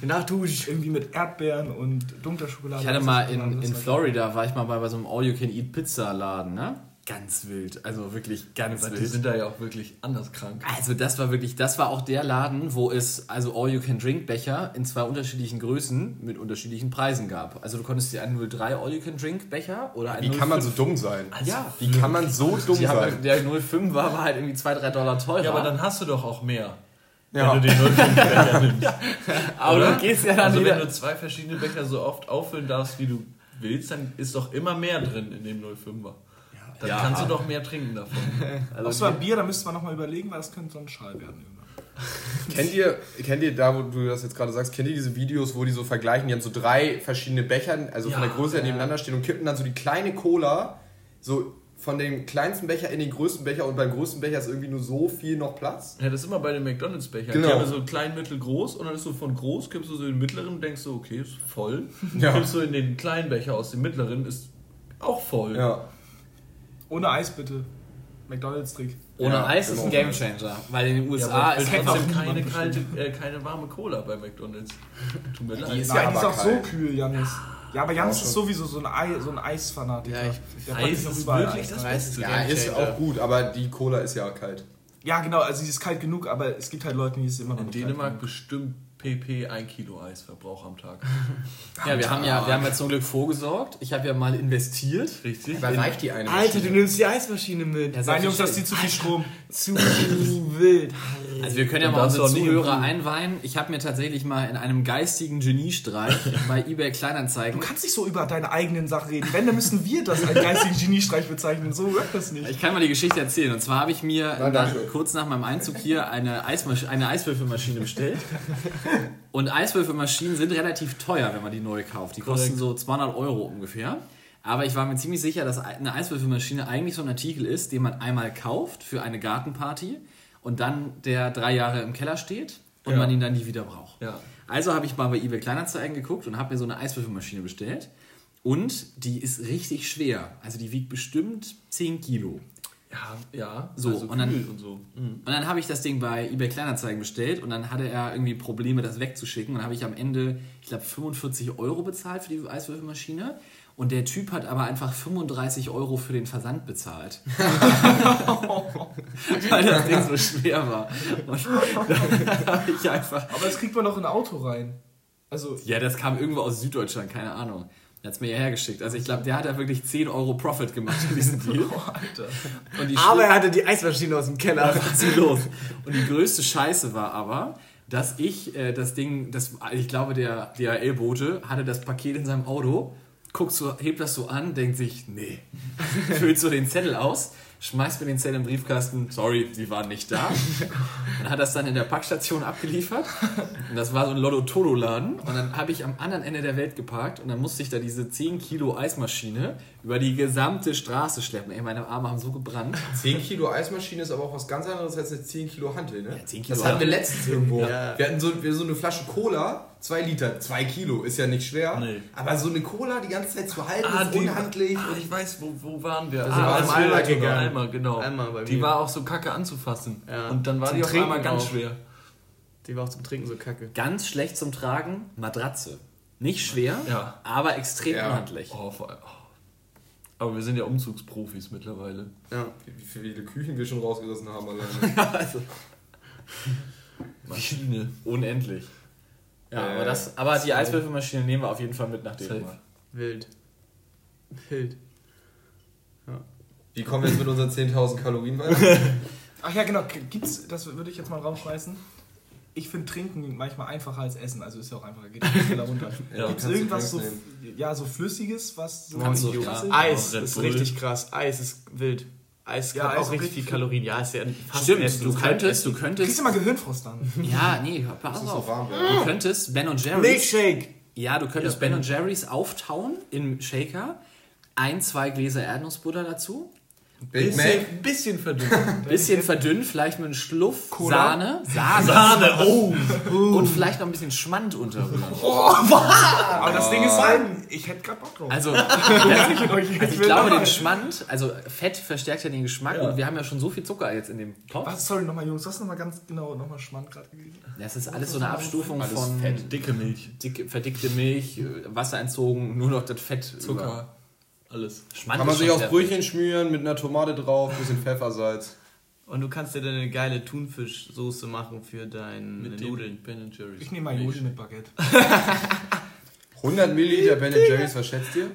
Den Nachtusch. Irgendwie mit Erdbeeren und dunkler Schokolade. Ich hatte mal in, in Florida, war ich mal bei, bei so einem All-You-Can-Eat-Pizza-Laden, ne? Ganz wild, also wirklich ganz Die wild. sind da ja auch wirklich anders krank. Also das war wirklich, das war auch der Laden, wo es also All-You-Can-Drink-Becher in zwei unterschiedlichen Größen mit unterschiedlichen Preisen gab. Also du konntest dir einen 03 All-You-Can-Drink-Becher oder einen Wie kann man so 05 dumm sein? Ja, Wie kann man so dumm die haben, sein? der 05 war, war halt irgendwie 2, 3 Dollar teurer. Ja, aber dann hast du doch auch mehr. Ja. Wenn du den 05 Becher nimmst. aber oder? du gehst ja dann Also wieder... wenn du zwei verschiedene Becher so oft auffüllen darfst, wie du willst, dann ist doch immer mehr drin in dem 05er. Dann Ja. kannst du doch mehr trinken davon. Auch so ein Bier, da müsste man nochmal überlegen, weil das könnte so ein Schal werden. irgendwann. Kennt ihr, kennt ihr da, wo du das jetzt gerade sagst, kennt ihr diese Videos, wo die so vergleichen, die haben so drei verschiedene Becher, also von Ja, der Größe her ja. nebeneinander stehen und kippen dann so die kleine Cola so von dem kleinsten Becher in den größten Becher und beim größten Becher ist irgendwie nur so viel noch Platz. Ja, das ist immer bei den McDonalds-Bechern. Genau. Die haben so klein, mittel, groß und dann ist so von groß, kippst du so in den mittleren und denkst so, okay, ist voll. Ja. Kippst du in den kleinen Becher aus dem mittleren, ist auch voll. Ja. Ohne Eis bitte. McDonalds-Trick. Ohne Ja, Eis ist ein genau. Gamechanger, weil in den Ja, USA ich ist trotzdem auch keine, kalte, äh, keine warme Cola bei McDonalds. Tut mir leid. ist Nein, ja die ist auch kalt. so kühl, Janis. Ja, aber Janis Auch ist sowieso so ein, Ei, so ein Eisfanatiker. Ja, ich- Der Eis sich auch ist überall wirklich Eis. das Eis Beste. ist Ja, ist auch gut, aber die Cola ist ja kalt. Ja, genau, also sie ist kalt genug, aber es gibt halt Leute, die ist immer noch In Dänemark kalt bestimmt PP 1 Kilo Eisverbrauch am Tag. Ja, wir haben ja, wir haben ja zum Glück vorgesorgt. Ich habe ja mal investiert. Richtig? Aber reicht die eine Alter, du Maschine? nimmst die Eismaschine mit. Ja, Nein, Jungs, das zieht zu viel Strom. Zu wild. Also wir können ja mal unsere Zuhörer einweihen. Ich habe mir tatsächlich mal in einem geistigen Geniestreich bei eBay Kleinanzeigen. Du kannst nicht so über deine eigenen Sachen reden. Wenn, dann müssen wir das als geistigen Geniestreich bezeichnen. So wird das nicht. Ich kann mal die Geschichte erzählen. Und zwar habe ich mir Nein, nach, kurz nach meinem Einzug hier eine, Eismasch eine Eiswürfelmaschine bestellt. Und Eiswürfelmaschinen sind relativ teuer, wenn man die neu kauft. Die kosten so 200 Euro ungefähr. Aber ich war mir ziemlich sicher, dass eine Eiswürfelmaschine eigentlich so ein Artikel ist, den man einmal kauft für eine Gartenparty und dann der drei Jahre im Keller steht und Ja. man ihn dann nie wieder braucht. Ja. Also habe ich mal bei eBay Kleinanzeigen geguckt und habe mir so eine Eiswürfelmaschine bestellt. Und die ist richtig schwer. Also die wiegt bestimmt 10 Kilo. Ja, ja. So, also und dann- und so. Und dann habe ich das Ding bei eBay Kleinanzeigen bestellt und dann hatte er irgendwie Probleme, das wegzuschicken. Und dann habe ich am Ende, ich glaube, 45 Euro bezahlt für die Eiswürfelmaschine. Und der Typ hat aber einfach 35 Euro für den Versand bezahlt. Weil das Ding so schwer war. Und dann habe ich einfach. Aber das kriegt man doch in ein Auto rein. Also, Ja, das kam irgendwo aus Süddeutschland, keine Ahnung. Der hat es mir hierher geschickt. Also ich glaube, der hat da wirklich 10 Euro Profit gemacht in diesem Deal. Alter. Und die Aber er hatte die Eismaschine aus dem Keller. was ist los? Und die größte Scheiße war aber, dass ich äh, das Ding, das, ich glaube, der DHL-Bote hatte das Paket in seinem Auto, guckt so, hebt das so an, denkt sich, nee. Füllt so den Zettel aus, schmeißt mir den Zettel im Briefkasten, sorry, sie waren nicht da. Und hat das dann in der Packstation abgeliefert. Und das war so ein Lotto-Todo-Laden. Und dann habe ich am anderen Ende der Welt geparkt und dann musste ich da diese 10 Kilo Eismaschine über die gesamte Straße schleppen. Ey, meine Arme haben so gebrannt. 10 Kilo Eismaschine ist aber auch was ganz anderes als eine 10 Kilo Hantel, ne? Ja, 10 Kilo das hatten wir letztens irgendwo. Ja. Wir hatten so, wir so eine Flasche Cola, 2 Liter, 2 Kilo, ist ja nicht schwer. Nee. Aber so eine Cola die ganze Zeit zu halten, Ah, ist die- unhandlich. Ah, ich weiß, wo, wo waren wir? sind wir ah, als Alma wir- gegangen. Alma, genau. Alma bei die mir. war auch so kacke anzufassen. Ja. Und dann war Zum die Trinken einmal ganz auch. schwer. Die war auch zum Trinken so kacke. Ganz schlecht zum Tragen, Matratze. Nicht schwer, Ja. aber extrem Ja. unhandlich. Oh, vor allem- oh. Aber wir sind ja Umzugsprofis mittlerweile. Ja. Wie viele Küchen wir schon rausgerissen haben alleine. also, Maschine. unendlich. Ja, Äh, aber, das, aber die. Eiswürfelmaschine nehmen wir auf jeden Fall mit nach. Dänemark. Wild. Wild. Wie kommen wir jetzt mit unseren 10.000 Kalorien weiter? Ach ja, genau. Gibt's, das würde ich jetzt mal rausschmeißen. Ich finde Trinken manchmal einfacher als Essen, also ist ja auch einfacher, geht den Teller runter. Ja, Gibt es irgendwas so, ja, so Flüssiges, was so Kannst du, ja. krass ist? Eis ist richtig krass. Eis ist wild. Eis Ja, hat Eis auch ist richtig viel Kalorien. Ja, ist ja fast Stimmt, Essen, du könntest, du Essen. Kriegst könntest, du mal Gehirnfrost dann? ja, nee, pass so auf. warm Du könntest Ben und Jerry's, Milkshake. ja, du könntest Ja, Ben Ben- und Jerry's auftauen im Shaker, ein, zwei Gläser Erdnussbutter dazu, Big Mac. Bisschen, bisschen verdünnt. bisschen verdünnt, vielleicht mit einem Schluff Cola? Sahne, Sahne, Sahne, oh! und vielleicht noch ein bisschen Schmand unterrühren. Aber das Ding ist halt, ich hätte gerade Bock drauf. Also, Also ich glaube, den Schmand, also Fett verstärkt ja den Geschmack und wir haben ja schon so viel Zucker jetzt in dem Topf. Was, sorry, nochmal, Jungs, was nochmal ganz genau, nochmal Schmand gerade gewesen? Das ist alles so eine Abstufung Alles von Fett. Dicke Milch. dicke, verdickte Milch, äh, Wasser entzogen, nur noch das Fett. über. Alles. Schmand Kann man sich sehr- Brötchen schmieren, mit einer Tomate drauf, bisschen Pfeffersalz. Und du kannst dir dann eine geile Thunfischsoße machen für deine Mit Nudeln. Ben Jerry's. Ich nehme mal Nudeln mit Baguette. 100 Milliliter Ben Jerry's, was schätzt ihr?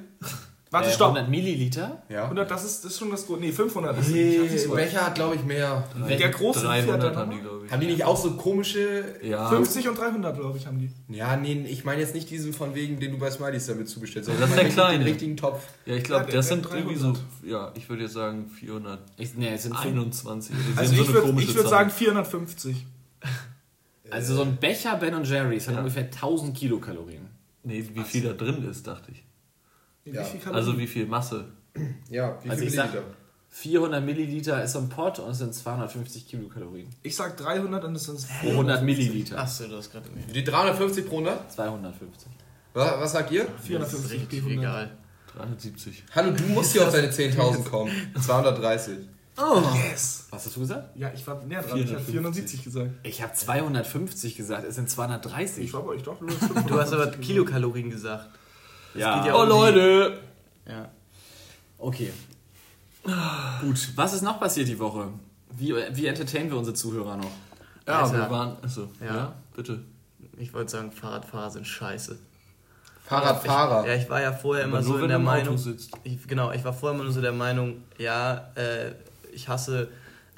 Warte, Äh, stopp. 100 Milliliter? Ja. 100, das ist, das ist schon das Gute. Nee, 500 ist hab nicht so. Becher hat, glaube ich, mehr. Der große 300 Fiat, haben die, glaube ich. Haben die nicht auch so komische. Ja. 50 und 300, glaube ich, haben die. Ja, nee, ich meine jetzt nicht diesen von wegen, den du bei Smileys damit zubestellst. sondern Das ist der kleine. Den richtigen Topf. Ja, ich glaube, Ja, der- das der sind irgendwie so, 300. ja, ich würde jetzt sagen 421. Ich, nee, es sind fünf, Die Also sind ich würde ich würd sagen 450. also so ein Becher Ben Jerry's hat Ja. ungefähr 1000 Kilokalorien. Nee, wie viel da drin ist, dachte ich. Wie Ja. viel Kalorien? Also wie viel Masse. Ja, wie Also viel ich sag- Milliliter? 400 Milliliter ist so ein Pot und es sind 250 Kilokalorien. Ich sag 300 und es sind Pro 100 Milliliter. Achso, du hast gerade. Die 350 pro 100? 250. Was, was sagt ihr? 450 Richtig P100. egal. 370. Hallo, du musst hier auf deine 10.000 kommen. 230. Yes! Was hast du gesagt? Ja, ich war näher dran. Ich habe 470 gesagt. Ich habe 250 gesagt, es sind Ich 230. war aber, ich dachte, du hast 500. Du hast aber Kilokalorien gesagt. Ja. geht ja Oh um die- Leute! Ja. Okay. Gut, was ist noch passiert die Woche? Wie, wie entertainen wir unsere Zuhörer noch? Ja, Alter. wir waren. Achso, Ja. ja. bitte. Ich wollte sagen, Fahrradfahrer sind scheiße. Fahrradfahrer. Ja, ich war ja vorher immer so in wenn der Meinung. sitzt. Ich, genau, ich war vorher immer nur so der Meinung, ja, äh, ich hasse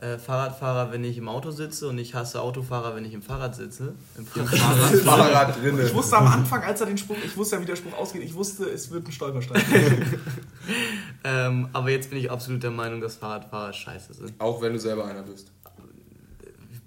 äh, Fahrradfahrer, wenn ich im Auto sitze und ich hasse Autofahrer, wenn ich im Fahrrad sitze. Im Fahrrad. Fahrrad drinne. Ich wusste am Anfang, als er den Spruch, ich wusste ja, wie der Spruch ausgeht, ich wusste, es wird ein Stolperstein. ähm, aber jetzt bin ich absolut der Meinung, dass Fahrradfahrer scheiße sind. Auch wenn du selber einer bist.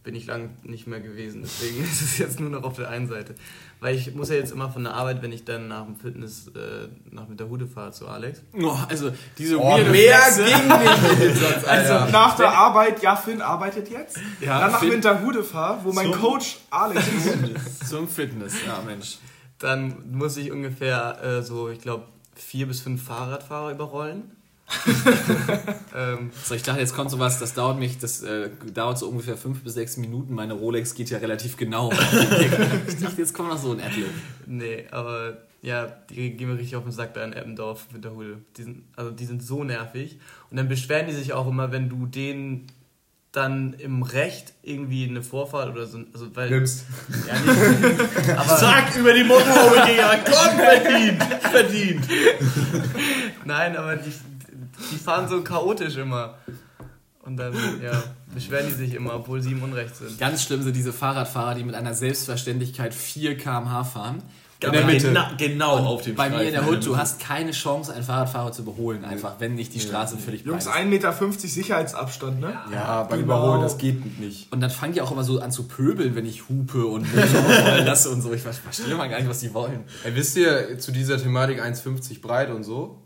Bin ich lange nicht mehr gewesen, deswegen ist es jetzt nur noch auf der einen Seite. Weil ich muss ja jetzt immer von der Arbeit, wenn ich dann nach dem Fitness äh, nach mit der Hude fahre zu Alex. Oh, also diese Oh, weirde mehr Flexe. ging nicht mit dem Satz, Also Alter. nach der Arbeit, ja, Finn arbeitet jetzt. Ja, dann nach Finn- Winterhude fahr, wo mein Coach Alex ist. Zum Fitness, ja Mensch. Dann muss ich ungefähr äh, so, ich glaube, vier bis fünf Fahrradfahrer überrollen. ähm, So, ich dachte, jetzt kommt sowas, das dauert mich, das äh, dauert so ungefähr fünf bis sechs Minuten. Meine Rolex geht ja relativ genau. ich dachte, jetzt kommt noch so ein Adlib. nee, aber ja, die gehen mir richtig auf den Sack da in Eppendorf mit der Hude. Die sind, also die sind so nervig. Und dann beschweren die sich auch immer, wenn du denen dann im Recht irgendwie eine Vorfahrt oder so, also weil Nimmst. ja, nicht, aber Zack, über die Motorhaube gejagt. Komm, verdient! Verdient! nein, aber die, die fahren so chaotisch immer. Und dann, ja, beschweren die sich immer, obwohl sie im Unrecht sind. Ganz schlimm sind diese Fahrradfahrer, die mit einer Selbstverständlichkeit 4 km/h fahren. In der Mitte. Genau, genau auf dem Bei mir in der Streifen. Hut, du hast keine Chance, einen Fahrradfahrer zu überholen, einfach, wenn nicht die Straße völlig breit Jungs, ist. 1,50 Meter Sicherheitsabstand, ne? Ja, beim Genau. Überholen, das geht nicht. Und dann fangen die auch immer so an zu pöbeln, wenn ich hupe und rollen lasse und so. Ich verstehe mal gar nicht, was die wollen. Ey, wisst ihr zu dieser Thematik 1,50 breit und so?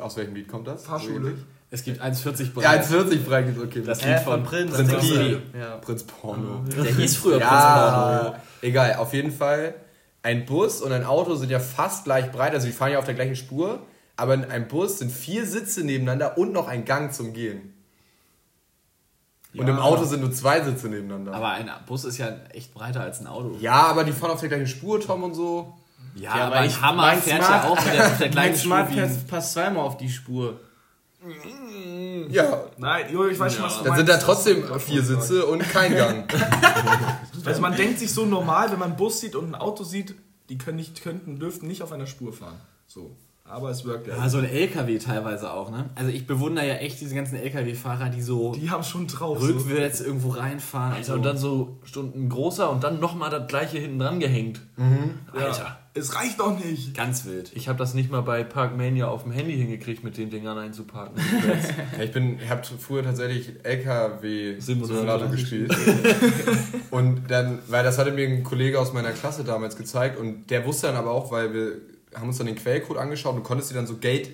Aus welchem Lied kommt das? Fahrschule. Es gibt 1,40 Ja, breit. 1,40 breit ist okay. Das Lied von von Prinz. Prinz Kiri. so- Ja. Prinz Porno. Der hieß früher Prinz Ja, Porno. egal. Auf jeden Fall, ein Bus und ein Auto sind ja fast gleich breit. Also die fahren ja auf der gleichen Spur. Aber in einem Bus sind vier Sitze nebeneinander und noch ein Gang zum Gehen. Und im Auto sind nur zwei Sitze nebeneinander. Aber ein Bus ist ja echt breiter als ein Auto. ja, aber die fahren auf der gleichen Spur, Tom und so. Ja, Ja, aber ein ich- Hammer mein fährt Smart- ja auch mit der, mit der Mein Spur Smart ein... passt, passt zweimal auf die Spur. Ja, Nein, ich weiß schon, was du dann sind da trotzdem vier Sitze und kein Gang. Also man denkt sich so normal, wenn man einen Bus sieht und ein Auto sieht, die können nicht, könnten, dürften nicht auf einer Spur fahren. So. Aber es wirkt ja. Ja, so ein LKW teilweise auch, ne? Also ich bewundere ja echt diese ganzen LKW-Fahrer, die so Die haben schon drauf. So. rückwärts irgendwo reinfahren. Alter, und dann so Stunden großer und dann nochmal das gleiche hinten dran gehängt. Alter, Es reicht doch nicht. ganz wild. Ich habe das nicht mal bei Parkmania auf dem Handy hingekriegt, mit den Dingern einzuparken. Ja, ich bin, habe früher tatsächlich LKW-Simulator Simulator. gespielt. und dann, weil das hatte mir ein Kollege aus meiner Klasse damals gezeigt und der wusste dann aber auch, weil wir haben uns dann den Quellcode angeschaut und konntest dir dann so Geld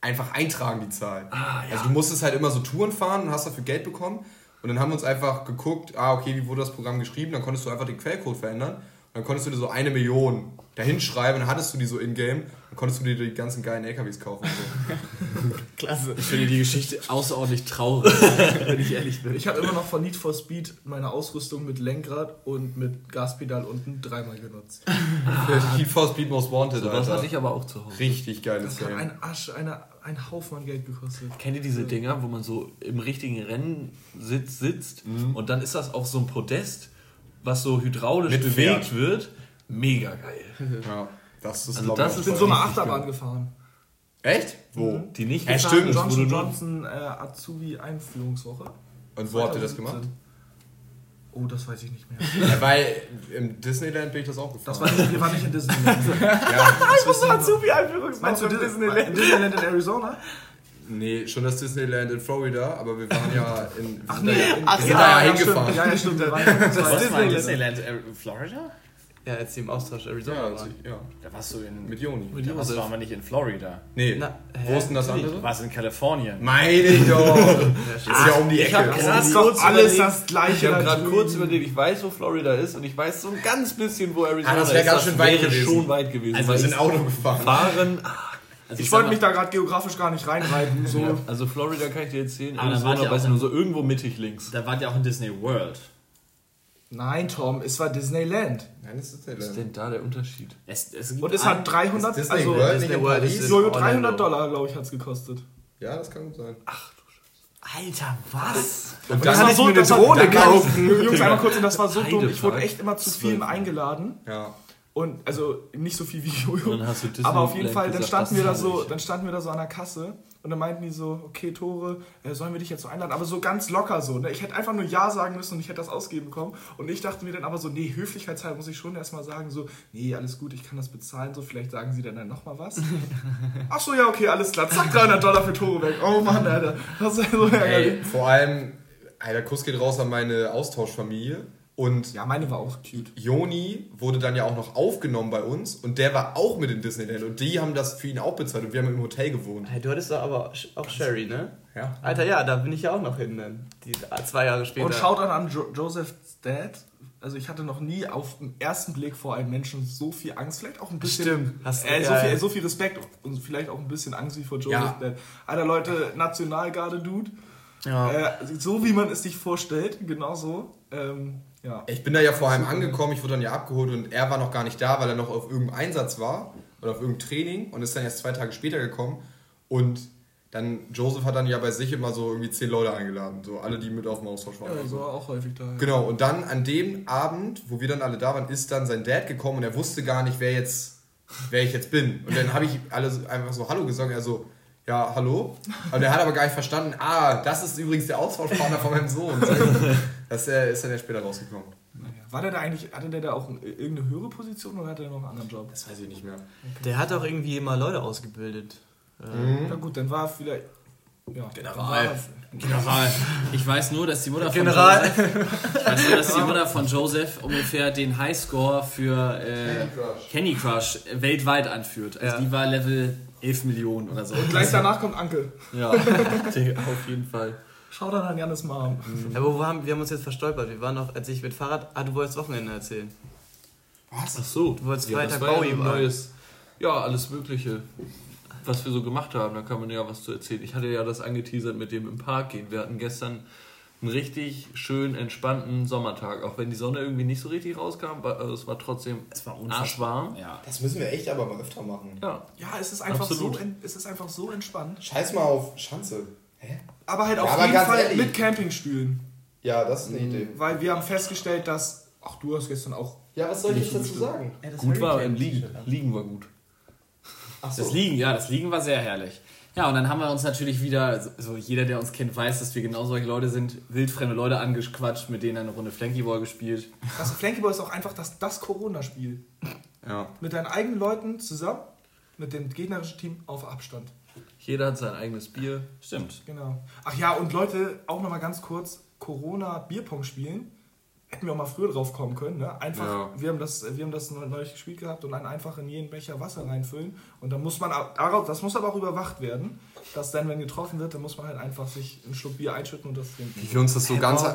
einfach eintragen, die Zahl. Also du musstest halt immer so Touren fahren und hast dafür Geld bekommen. Und dann haben wir uns einfach geguckt, ah, okay, wie wurde das Programm geschrieben? Dann konntest du einfach den Quellcode verändern. Dann konntest du dir so eine Million dahin schreiben, dann hattest du die so in-game. Dann konntest du dir die ganzen geilen LKWs kaufen. So. Klasse. Ich finde die Geschichte außerordentlich traurig, wenn ich ehrlich bin. Ich habe immer noch von Need for Speed meine Ausrüstung mit Lenkrad und mit Gaspedal unten dreimal genutzt. Für Heat for Speed Most Wanted, So Alter. hatte ich aber auch zu Hause. Richtig geiles Das hat Game. ein Asch, eine, ein Haufen an Geld gekostet. Kennt ihr diese Dinger, wo man so im richtigen Rennsitz sitzt Mhm. und dann ist das auch so ein Podest, was so hydraulisch Mit bewegt Weg. wird? Mega geil. Ja, das ist, Also das ich, ist Ich bin so eine Achterbahn gefahren. Echt? Wo? Die nicht Ja, stimmt. Johnson Johnson äh, Azubi Einführungswoche. Und wo habt ihr das gemacht? 2017. Oh, das weiß ich nicht mehr. Ja, weil im Disneyland bin ich das auch gefahren. Das war nicht, wir waren nicht in Disneyland. ja, Azubi Einführungswoche. Meinst du Disneyland? In Disneyland in Arizona? Nee, schon das Disneyland in Florida, aber wir waren ja in. Ach nee, da- in, wir sind da ja stimmt. hingefahren. Ja, ja, stimmt. Wir waren ja, Was Disneyland. Disneyland? Äh, Florida? Ja, sie im Austausch Arizona Ja, also, ja. Da warst du in. Mit Joni. da warst du aber nicht in Florida. Nee. Na, Wo ist denn das andere? Du warst in Kalifornien. Meine ich doch. ist ja um die Ich hab Ecke. grad Das ist doch kurz alles überlegt- das Gleiche Ich habe da gerade kurz überlegt, ich weiß, wo Florida ist und ich weiß so ein ganz bisschen, wo Arizona Ah, das wär ist. ganz schön weit wäre gewesen. schon weit gewesen. Also wir sind ich Auto gefahren. fahren. Also Ich sag wollte mich da gerade geografisch gar nicht reinreiten. So. Ja, also Florida kann ich dir erzählen, Aber da wart Arizona auch weiß ich in- nur so irgendwo mittig links. Da wart ihr auch in Disney World. Nein, Tom, es war Disneyland. Nein, das ist Was ist denn da der Unterschied? Es, es gibt Und es hat 300, Ist also World Disney World ist Orlando. 300 Dollar, glaube ich, hat es gekostet. Ja, das kann gut sein. Alter, was? Und Das dann war so, eine das war- Drohne kann ich- kaufen. Jungs, einmal kurz, und das war so dumm. Ich wurde echt immer zu vielen eingeladen. Ja. Und also nicht so viel wie Jojo. Dann hast du Aber auf jeden Fall, dann gesagt, standen wir da so, ich. dann standen wir da so an der Kasse und dann meinten die so, okay, Tore, äh, sollen wir dich jetzt so einladen? Aber so ganz locker so. Ne? Ich hätte einfach nur Ja sagen müssen und ich hätte das ausgeben bekommen. Und ich dachte mir dann aber so, nee, höflichkeitshalber muss ich schon erstmal sagen, so, nee, alles gut, ich kann das bezahlen, so, vielleicht sagen sie dann, dann nochmal was. Ach so, ja, okay, alles klar. Zack, 300 Dollar für Tore weg. Oh Mann, Alter. Das ist so ärgerlich. Ey, vor allem, Alter, Kuss geht raus an meine Austauschfamilie. Und Ja, meine war auch cute. Joni wurde dann ja auch noch aufgenommen bei uns und der war auch mit in Disneyland und die haben das für ihn auch bezahlt und wir haben im Hotel gewohnt. Hey, du hattest doch aber auch Sherry, ne? Ja. Alter, ja, da bin ich ja auch noch hin dann. Die, zwei Jahre später. Und schaut an an jo Joseph's Dad. Also ich hatte noch nie auf den ersten Blick vor einem Menschen so viel Angst, vielleicht auch ein bisschen, Stimmt. Hast du- äh, so, ja, viel, so viel Respekt und vielleicht auch ein bisschen Angst wie vor Joseph Ja. Dad. Alter Leute, Nationalgarde-Dude. Ja. Äh, so wie man es sich vorstellt, genau so. Ähm, ja. Ich bin da ja vor allem angekommen, ich wurde dann ja abgeholt und er war noch gar nicht da, weil er noch auf irgendeinem Einsatz war oder auf irgendeinem Training und ist dann erst zwei Tage später gekommen und dann, Joseph hat dann ja bei sich immer so irgendwie zehn Leute eingeladen, so alle, die mit auf dem Austausch waren. ja, so auch häufig da. ja. Genau, und dann an dem Abend, wo wir dann alle da waren, ist dann sein Dad gekommen und er wusste gar nicht, wer jetzt, wer ich jetzt bin. Und dann habe ich alle einfach so Hallo gesagt, er so, ja, hallo. Und er hat aber gar nicht verstanden, ah, das ist übrigens der Austauschpartner von meinem Sohn. Das äh, ist dann ja später rausgekommen. Naja. War der da eigentlich, hatte der da auch eine- irgendeine höhere Position oder hatte er noch einen anderen Job? Das weiß ich nicht mehr. Der hat auch irgendwie immer Leute ausgebildet. Na gut, dann war er vielleicht. Ja, General. General. Ich weiß nur, dass die Mutter von General. Joseph, ich weiß nur, dass die Mutter von Joseph ungefähr den Highscore für äh, Candy Crush weltweit anführt. Also Ja. die war Level 11 Millionen oder so. und gleich danach kommt Anke. Ja, auf jeden Fall. Schau dann an Jannes Mom. Aber wo haben, wir haben uns jetzt verstolpert. Wir waren noch, als ich mit Fahrrad. Ah, du wolltest Wochenende erzählen. Ach so. Du wolltest ja, Freitag Bowie ja neues. Ja, alles Mögliche. Was wir so gemacht haben, da kann man ja was zu erzählen. Ich hatte ja das angeteasert mit dem im Park gehen. Wir hatten gestern einen richtig schön entspannten Sommertag. Auch wenn die Sonne irgendwie nicht so richtig rauskam, aber also es war trotzdem Es war arschwarm. Ja. Das müssen wir echt aber mal öfter machen. Ja, Ja, es ist einfach, so, Absolut. es ist einfach so entspannt. Scheiß mal auf Schanze. Hä? Aber halt Ja, auf aber jeden Fall ehrlich. mit Campingstühlen. Ja, das ist eine Idee. Weil wir haben festgestellt, dass. Ach, du hast gestern auch. Ja, was soll ich jetzt dazu sagen? gut war im Liegen. Liegen war gut. Ach Das Liegen, ja, das Liegen war sehr herrlich. Ja, und dann haben wir uns natürlich wieder, so so jeder, der uns kennt, weiß, dass wir genau solche Leute sind, wildfremde Leute angequatscht, mit denen eine Runde Flankyball gespielt. Das Flankyball ist auch einfach das, das Corona-Spiel. Ja. Mit deinen eigenen Leuten zusammen, mit dem gegnerischen Team auf Abstand. Jeder hat sein eigenes Bier. Stimmt. Genau. Ach ja, und Leute, auch nochmal ganz kurz: Corona-Bierpong spielen. Hätten wir auch mal früher drauf kommen können. Ne? Einfach, Ja. wir, haben das, wir haben das neulich gespielt gehabt und dann einfach in jeden Becher Wasser reinfüllen. Und dann muss man, auch- darauf, das muss aber auch überwacht werden, dass dann, wenn getroffen wird, dann muss man halt einfach sich einen Schluck Bier einschütten und das trinken. Wie wir uns das so ganz äh,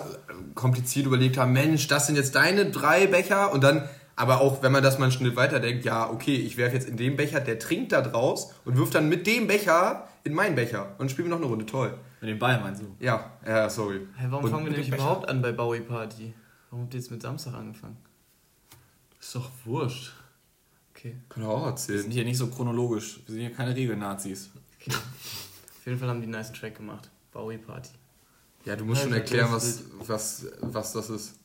kompliziert überlegt haben, Mensch, das sind jetzt deine drei Becher und dann, aber auch wenn man das mal einen Schnitt weiterdenkt, ja, okay, ich werfe jetzt in den Becher, der trinkt da draus und wirft dann mit dem Becher in meinen Becher und dann spielen wir noch eine Runde, toll. Mit dem Ball meinst du? Ja, ja, sorry. Hä, warum Und fangen wir Becher. überhaupt an bei Bowie Party? Warum habt ihr jetzt mit Samstag angefangen? Ist doch wurscht. Okay. Kann er auch Wir erzählen. sind hier nicht so chronologisch. Wir sind hier keine Regelnazis. okay. Auf jeden Fall haben die einen nice Track gemacht. Bowie Party. Ja, du musst schon Alter, erklären, was, was, was das ist.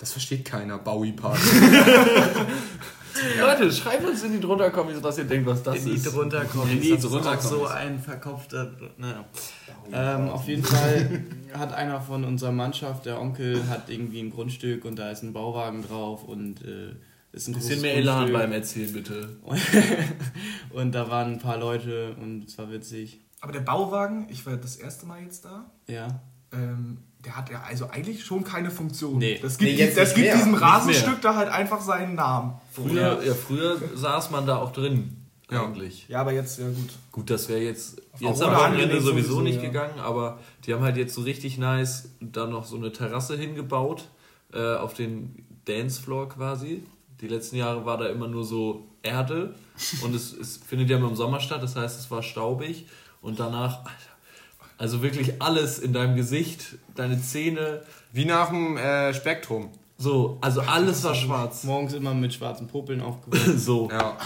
Das versteht keiner, Bowie Party. Leute, schreibt uns in die drunter Kommis, was ihr denkt, was das in die ist. drunter kommen. In die Das ist drunter auch so ein verkopfter. Naja. Ähm, auf jeden Fall hat einer von unserer Mannschaft, der Onkel, hat irgendwie ein Grundstück und da ist ein Bauwagen drauf und äh, ist ein Bisschen mehr Elan Grundstück. beim Erzählen, bitte. und da waren ein paar Leute und es war witzig. Aber der Bauwagen, ich war das erste Mal jetzt da. Ja. ähm, der hat ja also eigentlich schon keine Funktion. Nee. das gibt, Nee, jetzt das gibt diesem Rasenstück da halt einfach seinen Namen. Früher, ja. früher saß man da auch drin, Ja. eigentlich. Ja, aber jetzt, ja gut. Gut, das wäre jetzt, Auch jetzt ohne am Wochenende sowieso sowieso, nicht ja. gegangen, aber die haben halt jetzt so richtig nice da noch so eine Terrasse hingebaut, äh, auf den Dancefloor quasi. Die letzten Jahre war da immer nur so Erde und es, es findet ja immer im Sommer statt, das heißt, es war staubig und danach, Alter, also wirklich alles in deinem Gesicht, deine Zähne, Wie nach dem äh, Spektrum. so, also alles war schwarz. Morgens immer mit schwarzen Popeln aufgewacht. So. Ja.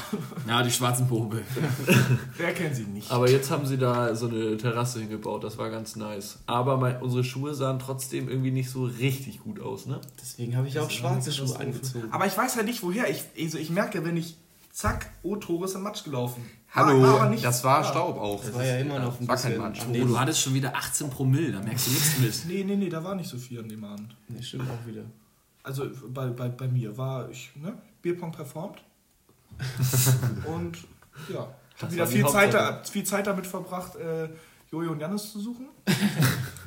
Ja, die schwarzen Popel. Wer kennt sie nicht? Aber jetzt haben sie da so eine Terrasse hingebaut, das war ganz nice. Aber mein, unsere Schuhe sahen trotzdem irgendwie nicht so richtig gut aus, ne? Deswegen habe ich auch schwarze Schuhe angezogen. Aber ich weiß halt nicht woher. Ich, also ich merke, wenn ich zack, oh, Tore ist im Matsch gelaufen. Hallo, War- war aber nicht- das war ja. Staub auch. Das war ja immer noch ein bisschen. Matsch. Oh, du hattest schon wieder 18 Promille, da merkst du nichts mit. Nee, nee, nee, da war nicht so viel an dem Abend. Nee, stimmt auch wieder. Also bei, bei, bei mir war ich, ne, Bierpong performt. und ja, ich Das habe wieder viel Zeit, da, viel Zeit damit verbracht, äh, Jojo und Jannis zu suchen.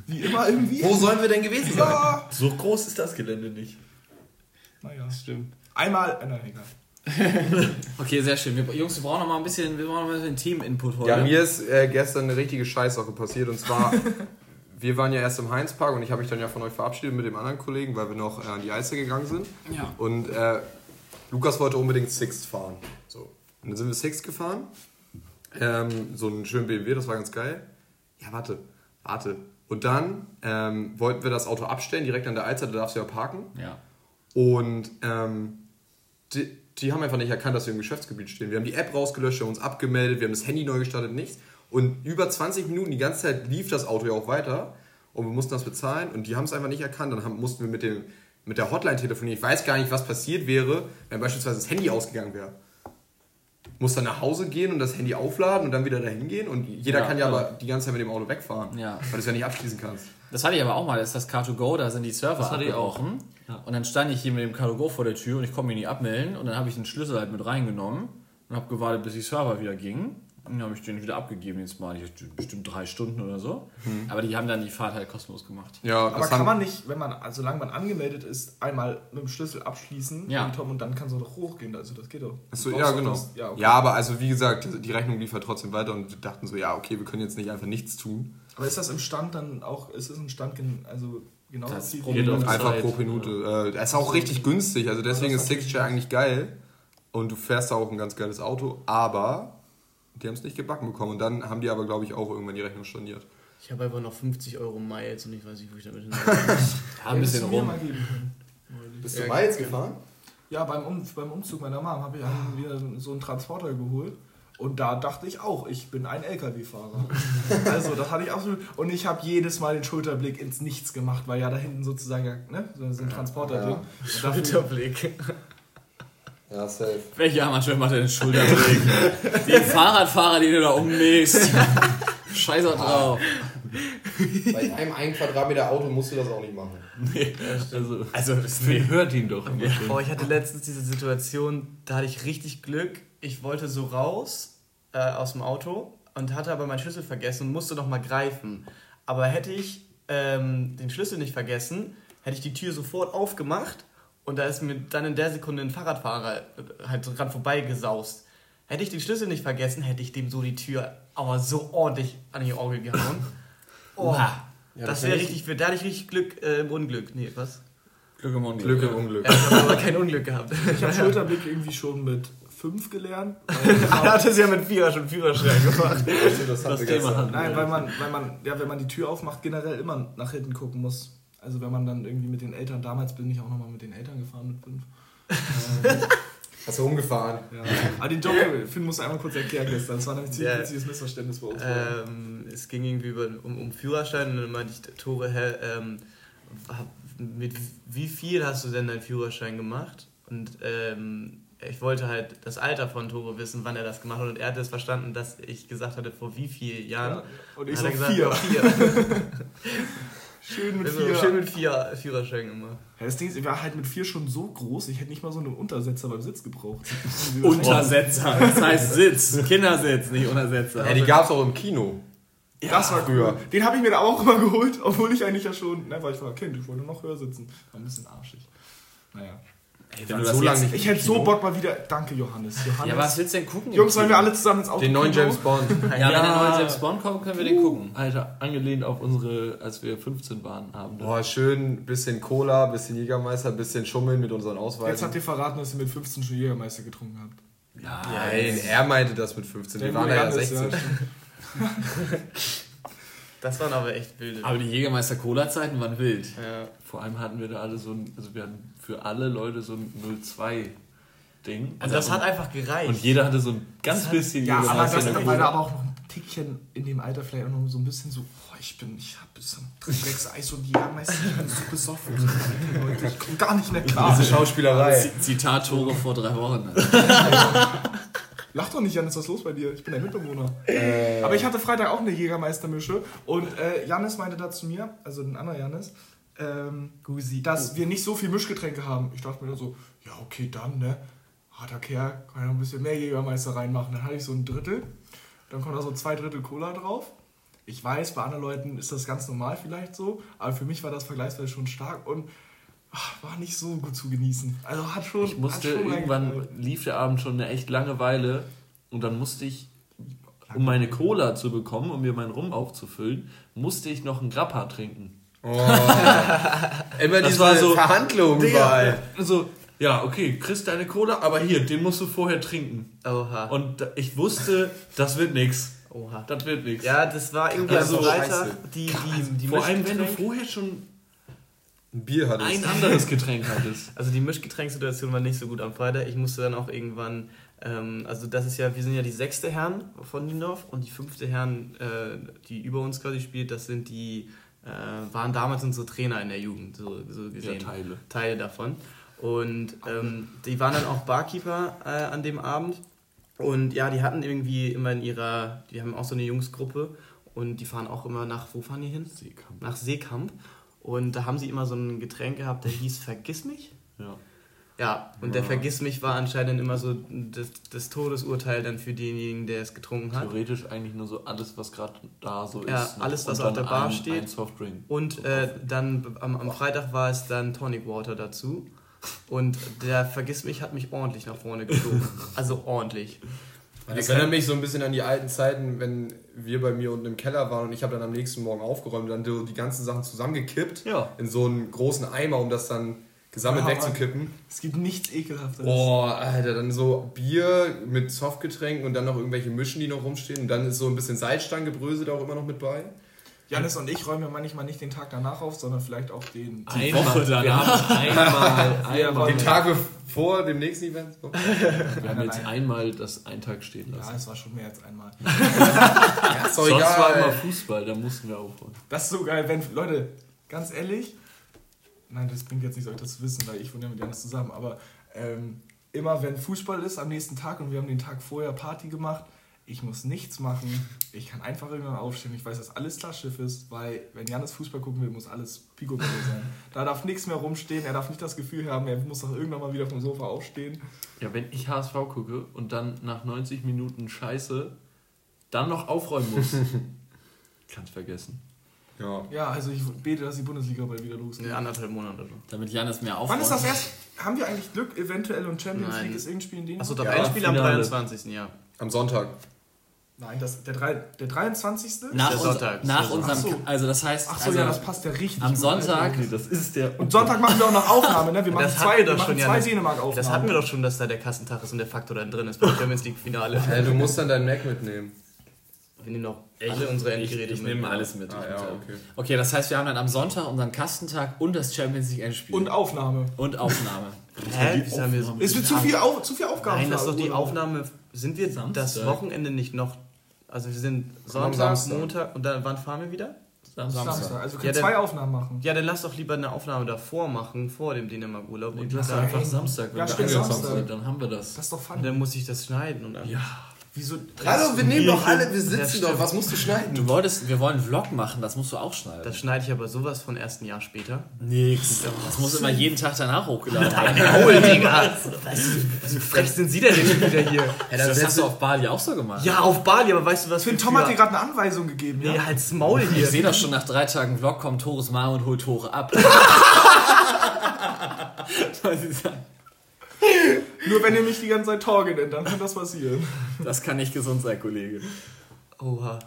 Wie immer irgendwie. Wo sollen wir denn gewesen sein? Ja. So groß ist das Gelände nicht. Naja. Stimmt. Einmal, äh, nein, egal. Okay, sehr schön. Wir, Jungs, wir brauchen noch mal ein bisschen, wir brauchen noch mal ein bisschen Team-Input heute. Ja, mir ist äh, gestern eine richtige Scheißsache passiert und zwar, wir waren ja erst im Heinzpark und ich habe mich dann ja von euch verabschiedet mit dem anderen Kollegen, weil wir noch äh, an die Eise gegangen sind. Ja. Und äh, Lukas wollte unbedingt Sixt fahren. So. Und dann sind wir Sixt gefahren. Ähm, so einen schönen BMW, das war ganz geil. Ja, warte, warte. Und dann ähm, wollten wir das Auto abstellen, direkt an der Alster, da darfst du ja parken. Ja. Und ähm, die, die haben einfach nicht erkannt, dass wir im Geschäftsgebiet stehen. Wir haben die App rausgelöscht, haben uns abgemeldet, wir haben das Handy neu gestartet, nichts. Und über 20 Minuten, die ganze Zeit lief das Auto ja auch weiter und wir mussten das bezahlen und die haben es einfach nicht erkannt. Dann haben, mussten wir mit, dem, mit der Hotline telefonieren. Ich weiß gar nicht, was passiert wäre, wenn beispielsweise das Handy ausgegangen wäre. Muss dann nach Hause gehen und das Handy aufladen und dann wieder dahin gehen und jeder Ja, kann ja ja. aber die ganze Zeit mit dem Auto wegfahren, Ja. weil du es ja nicht abschließen kannst. Das hatte ich aber auch mal, das ist das Car2Go, da sind die Server Das hatte ich auch. abgebrochen. Und dann stand ich hier mit dem Car2Go vor der Tür und ich konnte mich nicht abmelden. Und dann habe ich den Schlüssel halt mit reingenommen und habe gewartet, bis die Server wieder gingen. Dann habe ich den wieder abgegeben, jetzt mal ich, bestimmt drei Stunden oder so. Aber die haben dann die Fahrt halt kostenlos gemacht. Ja, Aber das kann man nicht, wenn man, also solange man angemeldet ist, einmal mit dem Schlüssel abschließen Ja. und Tom, und dann kann es doch hochgehen. Also das geht doch. Achso, ja, genau. das- Ja, okay. Ja, aber also wie gesagt, die Rechnung lief halt trotzdem weiter und wir dachten so, ja, okay, wir können jetzt nicht einfach nichts tun. Aber ist das im Stand dann auch, ist es ein Stand, also genau Das pro Minute. Einfach pro Minute. Äh, ist auch richtig günstig, also deswegen ist natürlich Sixshare eigentlich geil und du fährst da auch ein ganz geiles Auto, aber die haben es nicht gebacken bekommen und dann haben die aber, glaube ich, auch irgendwann die Rechnung storniert. Ich habe einfach noch 50 Euro Miles und ich weiß nicht, wo ich damit hin Ja, ein bisschen mir rum. mal geben können. neulich. Bist Ja, du Miles gefahren? Ja, beim, um, beim Umzug meiner Mom habe ich haben wir so einen Transporter geholt. Und da dachte ich auch, ich bin ein LKW-Fahrer. also, das hatte ich absolut. Und ich habe jedes Mal den Schulterblick ins Nichts gemacht, weil ja da hinten sozusagen ne, so ein Transporter Ja. dafür- Schulterblick. Ja, safe. Welcher Amateur macht denn den Schulterblick? die Fahrradfahrer, die du da umnähst. Scheiß auch drauf. Bei einem 1 Quadratmeter Auto musst du das auch nicht machen. Also, Also, das man hört ihn doch schon. Boah, ich hatte letztens diese Situation, da hatte ich richtig Glück. Ich wollte so raus äh, aus dem Auto und hatte aber meinen Schlüssel vergessen und musste noch mal greifen. Aber hätte ich ähm, den Schlüssel nicht vergessen, hätte ich die Tür sofort aufgemacht und da ist mir dann in der Sekunde ein Fahrradfahrer äh, halt so dran vorbeigesaust. Hätte ich den Schlüssel nicht vergessen, hätte ich dem so die Tür aber so ordentlich an die Orgel gehauen. Oh, Oha. das wäre richtig, da hatte ich richtig Glück äh, im Unglück. Nee, was? Glück im Unglück. Glück im Unglück. Ja, ich habe aber kein Unglück gehabt. Ich habe Schulterblick irgendwie schon mit fünf gelernt. Er hat es ja mit Vierer schon Führerschein gemacht. Das, Das Thema Nein, weil man, weil man, ja, wenn man die Tür aufmacht, generell immer nach hinten gucken muss. Also wenn man dann irgendwie mit den Eltern, damals bin ich auch nochmal mit den Eltern gefahren mit fünf. Ähm, Hast du umgefahren? ja. Aber den Joke, Finn musste einmal kurz erklären gestern. Das war nämlich ein ziemlich Ja. witziges Missverständnis bei uns. ähm, es ging irgendwie über, um, um Führerschein und dann meinte ich, Tore, hä, ähm, hab- mit wie viel hast du denn deinen Führerschein gemacht? Und ähm, ich wollte halt das Alter von Tore wissen, wann er das gemacht hat. Und er hat es verstanden, dass ich gesagt hatte, vor wie vielen Jahren. ja. Und ich gesagt, vier. vier. Schön mit vier. Schön mit vier Führerschein gemacht. Ja, das Ding ist, ich war halt mit vier schon so groß, ich hätte nicht mal so einen Untersetzer beim Sitz gebraucht. Untersetzer. Das heißt Sitz. Kindersitz, nicht Untersetzer. Ja, die gab es auch im Kino. das war früher. cool. Den habe ich mir da auch immer geholt, obwohl ich eigentlich ja schon, ne, weil ich war Kind, ich wollte noch höher sitzen. War ein bisschen arschig. Naja. Ey, wenn du so lange nicht Ich hätte so Bock mal wieder. Danke, Johannes. Johannes. Ja, was willst du denn gucken? Jungs, sollen Kino? wir alle zusammen ins Auto Den neuen? James Bond. Ja, wenn der neue James Bond kommt, können wir den gucken. Alter, angelehnt auf unsere, als wir 15 waren, Abende. Boah, schön, bisschen Cola, bisschen Jägermeister, bisschen Schummeln mit unseren Jetzt Ausweisen. habt ihr verraten, dass ihr mit 15 schon Jägermeister getrunken habt. Nein, er meinte das mit 15. Wir waren ja Johannes, 16. stimmt. Das waren aber echt wilde. Aber die Jägermeister-Cola-Zeiten waren wild. ja. Vor allem hatten wir da alle so ein, also wir hatten für alle Leute so ein 02-Ding. Also das hat einfach gereicht. Und jeder hatte so ein ganz bisschen Ja, aber das war Cola. aber auch noch ein Tickchen in dem Alter vielleicht auch noch so ein bisschen so, oh, ich bin, ich hab bis zum Dreckseis und Jägermeister, ich bin so besoffen. Ich komm gar nicht mehr klar. Diese Schauspielerei. Z- Zitat Tore vor drei Wochen. Lach doch nicht, Janis, was ist los bei dir? Ich bin der Mitbewohner. Aber ich hatte Freitag auch eine Jägermeistermische und äh, Janis meinte da zu mir, also ein anderer Janis, ähm, dass wir nicht so viel Mischgetränke haben. Ich dachte mir dann so, ja okay, dann, ne? Harter Kerl, kann ja noch ein bisschen mehr Jägermeister reinmachen. Dann hatte ich so ein Drittel, dann kommt da so zwei Drittel Cola drauf. Ich weiß, bei anderen Leuten ist das ganz normal vielleicht so, aber für mich war das vergleichsweise schon stark und ach, war nicht so gut zu genießen. Also hat schon. Ich musste hat schon irgendwann, lief der Abend schon eine echt lange Weile und dann musste ich, um meine Cola zu bekommen, um mir meinen Rum aufzufüllen, musste ich noch einen Grappa trinken. Oh. Immer Das diese war so- Verhandlungen überall. Also, ja, okay, kriegst deine Cola, aber hier, den musst du vorher trinken. Oha. Und ich wusste, das wird nix. Oha. Das wird nix. Ja, das war irgendwie Also, am Freitag. scheiße. Die, die, die Vor allem, wenn du vorher schon Ein Bier hattest. ein anderes Getränk hattest. Also die Mischgetränksituation war nicht so gut am Freitag. Ich musste dann auch irgendwann, ähm, also das ist ja, wir sind ja die sechste Herren von Niendorf und die fünfte Herren, äh, die über uns quasi spielt, das sind die, äh, waren damals unsere Trainer in der Jugend, so, so gesehen. Teile. Teile davon. Und ähm, die waren dann auch Barkeeper äh, an dem Abend. Und ja, die hatten irgendwie immer in ihrer, die haben auch so eine Jungsgruppe und die fahren auch immer nach, wo fahren die hin? Seekamp. Nach Seekamp. Und da haben sie immer so ein Getränk gehabt, der hieß Vergiss mich. Ja. Ja, und der Vergiss mich war anscheinend immer so das, das Todesurteil dann für denjenigen, der es getrunken hat. Theoretisch eigentlich nur so alles, was gerade da so Ja, ist. noch. alles, was auf der Bar ein, steht. Ein Softdrink. Und äh, dann am, am Freitag war es dann Tonic Water dazu. Und der Vergiss mich hat mich ordentlich nach vorne geschoben. Also ordentlich. Das erinnert mich so ein bisschen an die alten Zeiten, wenn wir bei mir unten im Keller waren und ich habe dann am nächsten Morgen aufgeräumt und dann die ganzen Sachen zusammengekippt Ja. in so einen großen Eimer, um das dann gesammelt Ja, wegzukippen. Es gibt nichts ekelhafteres. Boah, Alter, dann so Bier mit Softgetränken und dann noch irgendwelche Mischen, die noch rumstehen und dann ist so ein bisschen Salzstangengebröse da auch immer noch mit bei. Janis und ich räumen ja manchmal nicht den Tag danach auf, sondern vielleicht auch den. Die Woche wir danach. haben einmal, einmal, Den Tag vor dem nächsten Event. Wir haben Nein, jetzt nein. einmal das einen Tag stehen Ja, lassen. es war schon mehr als einmal. Ja, ist Sonst war immer egal. Fußball, da mussten wir aufholen. Das ist so geil, wenn, Leute, ganz ehrlich, nein, das bringt jetzt nicht, euch das zu wissen, weil ich wohne ja mit Janis zusammen, aber ähm, immer wenn Fußball ist am nächsten Tag und wir haben den Tag vorher Party gemacht, ich muss nichts machen, ich kann einfach irgendwann aufstehen, ich weiß, dass alles klar Schiff ist, weil wenn Janis Fußball gucken will, muss alles Picobello sein. Da darf nichts mehr rumstehen, er darf nicht das Gefühl haben, er muss doch irgendwann mal wieder vom Sofa aufstehen. Ja, wenn ich HSV gucke und dann nach 90 Minuten Scheiße dann noch aufräumen muss, kannst vergessen. Ja. Ja, also ich bete, dass die Bundesliga bald wieder losgeht. In anderthalb Monate. Damit Janis mehr Wann aufräumt. ist das erst? Haben wir eigentlich Glück, eventuell und Champions Nein. League ist irgendein Spiel in denen? Achso, doch Ja, ein Spiel am Finale. 23. Ja. Am Sonntag. Nein, das, der, drei, der 23. Nach, der Sonntag. nach unserem, Ach so. also das heißt, Ach so, also ja, das passt ja richtig. am. Sonntag, das ist der. Und Sonntag machen wir auch noch Aufnahme, ne? Wir machen Das zwei, wir machen schon, zwei Janis. Dänemark-Aufnahmen. Das hatten wir doch schon, dass da der Kassentag ist und der Faktor dann drin ist beim Champions League Finale. Äh, du musst dann deinen Mac mitnehmen. Wir nehmen noch alle unsere ich, Endgeräte ich mit. nehme alles mit. Ah, Ich ja, okay. Okay, das heißt, wir haben dann am Sonntag unseren Kastentag und das Champions League Endspiel. Und Aufnahme. und Aufnahme. Hä? Ist mir zu viel, Au zu viel Aufgaben. Nein, das ist doch die. Aufnahme. Sind wir das Samstag. Wochenende nicht noch. Also wir sind Sonntag, Samstag. Montag und dann wann fahren wir wieder? Samstag. Also wir Ja, können der- zwei Aufnahmen machen. Ja, dann lass doch lieber eine Aufnahme davor machen, vor dem Dänemark-Urlaub. Und lass dann, einfach Samstag, wenn Ja, wir Samstag. sind, dann haben wir das. Das ist doch fun. und dann muss ich das schneiden. Und dann, Ja, Wieso? Hallo, wir nehmen doch alle, wir sitzen doch. Was musst du schneiden? Du wolltest, wir wollen einen Vlog machen, das musst du auch schneiden. Das schneide ich aber sowas von erst ein Jahr später. Nix. Das muss immer jeden Tag danach hochgeladen werden. Paul, Digga! Wie frech sind Sie denn jetzt wieder hier? Das hast du auf Bali auch so gemacht. Ja, auf Bali, aber weißt du was? Für Tom hat dir gerade eine Anweisung gegeben, ja? Nee, halt's Maul Ich hier. sehe doch schon nach drei Tagen Vlog kommt Tores Mama und holt Tore ab. Soll sie sagen. Nur wenn ihr mich die ganze Zeit Torge nennt, dann kann das passieren. Das kann nicht gesund sein, Kollege. Oha.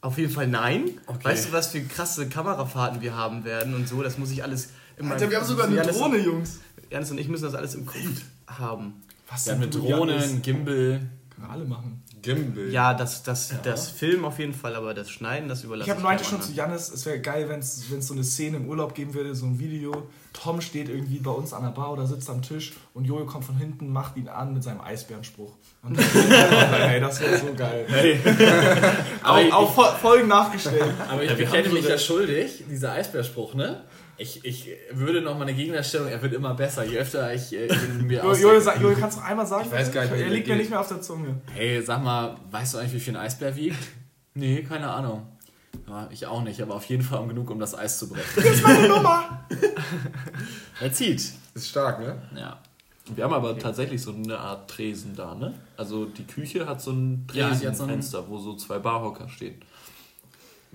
Auf jeden Fall nein. Okay. Weißt du, was für krasse Kamerafahrten wir haben werden und so? Das muss ich alles in Alter, wir haben sogar eine Janis, Drohne, Jungs. Janis und ich müssen das alles im Kopf haben. Was Wir haben eine du, Drohne, Janis? ein Gimbal. Können wir alle machen. Gimbal. Ja, das, das, das Film auf jeden Fall, aber das Schneiden, das überlasse Ich habe ich meinte dem schon zu. Janis, es wäre geil, wenn es so eine Szene im Urlaub geben würde, so ein Video. Tom steht irgendwie bei uns an der Bar oder sitzt am Tisch und Jojo kommt von hinten, macht ihn an mit seinem Eisbärenspruch. Und hey, das wäre so geil. Aber ich- auch, auch Fol- Folgen nachgestellt. Aber ich Ja, bekenne mich ja schuldig, dieser Eisbärspruch, ne? Ich, ich würde noch mal eine Gegendarstellung, er wird immer besser, je öfter ich äh, ihn mir Jo-. Jojo, sag- Jojo, kannst du noch einmal sagen? Ich weiß gar nicht, wie Er liegt mir nicht mehr auf der Zunge. Hey, sag mal, weißt du eigentlich, wie viel ein Eisbär wiegt? Nee, keine Ahnung. Ja, ich auch nicht, aber auf jeden Fall um genug, um das Eis zu brechen. Das ist meine Nummer. Er zieht. Ist stark, ne? Ja. Wir haben aber tatsächlich so eine Art Tresen da, ne? Also die Küche hat so ein Ja, die hat so ein- Tresenfenster, wo so zwei Barhocker stehen.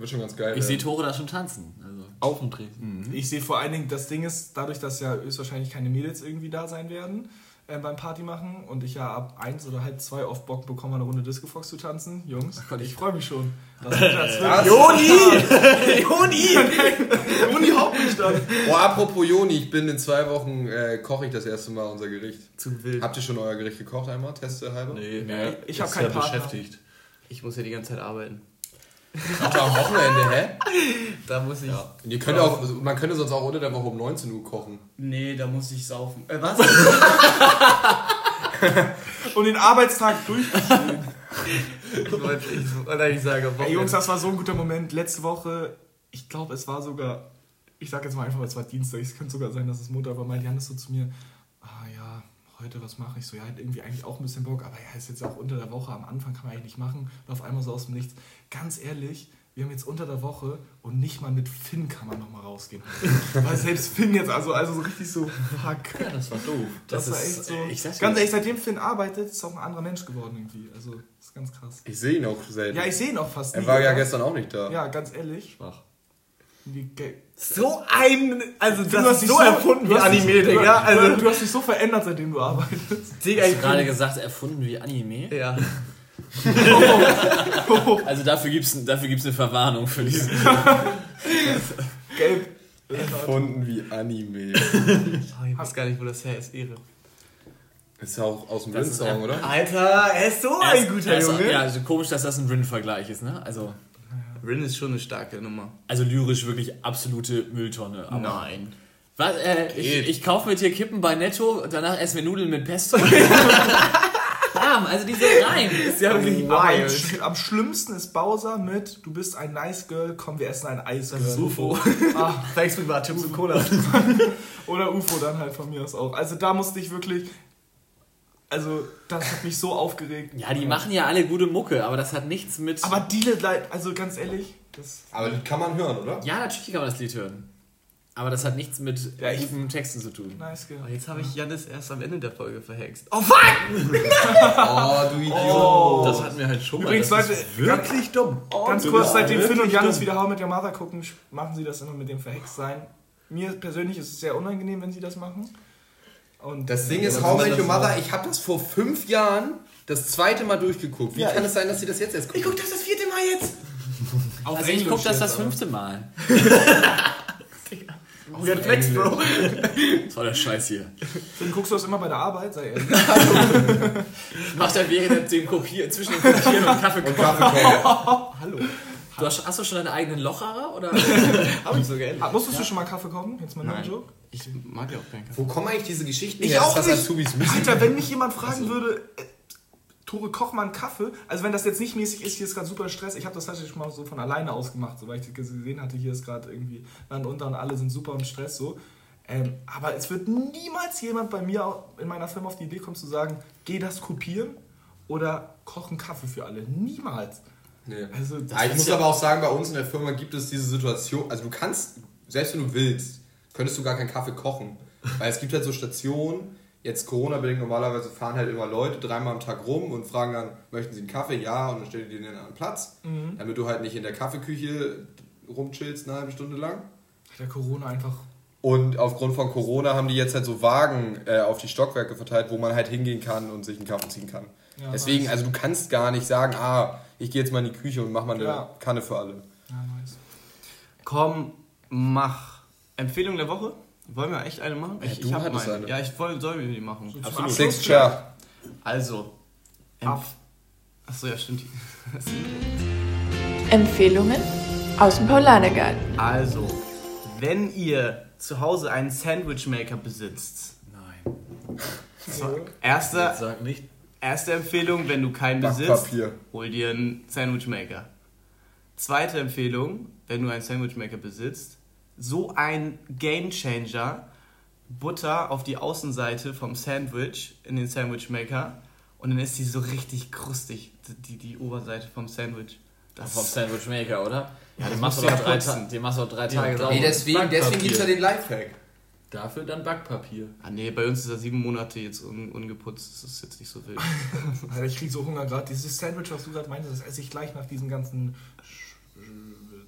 Wird schon ganz geil. Ich sehe Tore da schon tanzen. Also. Auf dem Tresen. Ich sehe vor allen Dingen, das Ding ist, dadurch, dass ja höchstwahrscheinlich keine Mädels irgendwie da sein werden äh, beim Party machen und ich ja ab eins oder halb zwei oft Bock bekomme, eine Runde Disco Fox zu tanzen. Jungs, Gott, ich ich- freue mich schon. Das das? Joni! Joni! Joni haut mich dann. Oh, apropos Joni, ich bin in zwei Wochen, äh, koche ich das erste Mal unser Gericht. Zu wild. Habt ihr schon euer Gericht gekocht einmal? Teste halber? Nee, Nee, ich der hab ist keinen ja Partner. beschäftigt. Ich muss ja die ganze Zeit arbeiten. Ach, am Wochenende, hä? Da muss ich. Und ihr könnt auch, man könnte sonst auch unter der Woche um 19 Uhr kochen. Nee, da muss ich saufen. Äh, was? Und den Arbeitstag durchziehen. Wollte ich wollte eigentlich sagen, Ey, Jungs, das war so ein guter Moment. Letzte Woche, ich glaube, es war sogar, ich sag jetzt mal einfach, es war Dienstag, es könnte sogar sein, dass es Montag war. Meint Janis so zu mir, ah ja, heute, was mache ich so? Ja, irgendwie eigentlich auch ein bisschen Bock, aber ja, ist jetzt auch unter der Woche, am Anfang kann man eigentlich nicht machen. Und auf einmal so aus dem Nichts. Ganz ehrlich, wir haben jetzt unter der Woche und nicht mal mit Finn kann man nochmal rausgehen. Weil selbst Finn jetzt, also, also so richtig so, fuck. Ja, das war doof. Das, Das war ist- echt so. ich ganz ehrlich, seitdem Finn arbeitet, ist auch ein anderer Mensch geworden irgendwie. Also, das ist ganz krass. Ich sehe ihn auch selten. Ja, ich sehe ihn auch fast er nie, war ja gestern auch nicht da. Ja, ganz ehrlich. Schwach. Die So ein. Also, Du das hast ist dich so erfunden wie du Anime, du- Digga. du- Also, du hast dich so verändert, seitdem du arbeitest. Digga, Hast ich du gerade gesagt, erfunden wie Anime? Ja. Also dafür gibt es dafür gibt's eine Verwarnung für diesen. Gelb. Erfunden wie Anime. Oh, ich weiß gar nicht, wo das her ist. Ehre. Ist ja auch aus dem Das ist Rin-Song, oder? Alter, er ist so ein guter Junge. Ja, also komisch, dass das ein Rin-Vergleich ist, ne? Also, Rin ist schon eine starke Nummer. also lyrisch wirklich absolute Mülltonne. Aber Nein. Was, äh, ich, ich kaufe mit dir Kippen bei Netto, danach essen wir Nudeln mit Pesto. Bam, also diese Reim. Ist ja wirklich am, Wild. am schlimmsten ist Bowser mit Du bist ein Nice Girl, komm, wir essen ein Eis. Das ist UFO. Ah, Thanks mit war Chips und Cola. oder UFO dann halt von mir aus auch. Also da musste ich wirklich. Also, das hat mich so aufgeregt. Ja, die machen ja alle gute Mucke, aber das hat nichts mit. Aber Deal Light, also ganz ehrlich, das. Aber das kann man hören, oder? ja, natürlich kann man das Lied hören. Aber das hat nichts mit Ja, ich- guten Texten zu tun. Nice Girl. Jetzt habe ich Janis erst am Ende der Folge verhext. Oh fuck! Oh, du Idiot. Oh. Das hatten wir halt schon Übrigens, mal. Das Leute, ist wirklich dumm. Ganz du kurz, seitdem Finn und Janis dumm. wieder How mit Your Mother gucken, machen sie das immer mit dem Verhext-Sein. Mir persönlich ist es sehr unangenehm, wenn sie das machen. Und Das Ding Ja, ist, How Met das Your Mother, ich habe das vor fünf Jahren das zweite Mal durchgeguckt. Wie Ja, kann ich- es sein, dass sie das jetzt erst gucken? Ich guck das das vierte Mal jetzt. Auf Also ich Englisch gucke das das fünfte Mal. Oh, ja, Flex, Bro. Voll der Scheiß hier. Finn, guckst du das immer bei der Arbeit? Sei ehrlich. Macht er während dem Kopieren, zwischen dem Kopieren und Kaffee Und Kaffee Hallo. Du hast, hast du schon deinen eigenen Locherer? Oder? Hab ich sogar ehrlich. Ah, musstest du schon mal Kaffee kommen? Jetzt mal joke. Ich mag ja auch keinen Kaffee. Wo kommen eigentlich diese Geschichten Ich her, auch dass das nicht. Müssen? Alter, wenn mich jemand fragen würde, äh, Tore, koch mal einen Kaffee. Also wenn das jetzt nicht mäßig ist, hier ist gerade super Stress. Ich habe das tatsächlich schon mal so von alleine ausgemacht, so weil ich gesehen hatte, hier ist gerade irgendwie Land unter und alle sind super im Stress so. Ähm, aber es wird niemals jemand bei mir in meiner Firma auf die Idee kommen zu sagen, geh das kopieren oder kochen Kaffee für alle. Niemals. Nee. Also, das Ja, ich ist muss ja- aber auch sagen, bei uns in der Firma gibt es diese Situation, also du kannst, selbst wenn du willst, könntest du gar keinen Kaffee kochen. Weil es gibt halt so Stationen, jetzt Corona-bedingt, normalerweise fahren halt immer Leute dreimal am Tag rum und fragen dann, möchten sie einen Kaffee? Ja, und dann stellen die den an einen Platz, damit du halt nicht in der Kaffeeküche rumchillst eine halbe Stunde lang. der Corona einfach. Und aufgrund von Corona haben die jetzt halt so Wagen äh, auf die Stockwerke verteilt, wo man halt hingehen kann und sich einen Kaffee ziehen kann. Ja, Deswegen, also du kannst gar nicht sagen, ah, ich gehe jetzt mal in die Küche und mach mal eine Ja. Kanne für alle. Ja, nice. Komm, mach. Empfehlung der Woche? Wollen wir echt eine machen? Ich, du ich hab hattest meine. eine. Ja, ich woll, soll die machen. Zum Absolut. Abschluss Six Chair. Also. Ab. Achso, ja, stimmt. Empfehlungen aus dem Paulanergarten. Also, wenn ihr zu Hause einen Sandwichmaker besitzt, Nein. erster, Sag nicht. Erste Empfehlung, wenn du keinen besitzt, hol dir einen Sandwichmaker. Zweite Empfehlung, wenn du einen Sandwichmaker besitzt, so ein Gamechanger, Butter auf die Außenseite vom Sandwich in den Sandwichmaker und dann ist die so richtig krustig, die, die Oberseite vom Sandwich. Das Vom Sandwich Maker, oder? Ja, den machst du ja drei, den machst du doch drei Tage sauber. Nee, deswegen, deswegen gibt es ja den Lifehack. Dafür dann Backpapier. Ah nee, bei uns ist er sieben Monate jetzt un ungeputzt, das ist jetzt nicht so wild. Alter, ich krieg so Hunger gerade. Dieses Sandwich, was du gerade meintest, das esse ich gleich nach diesem ganzen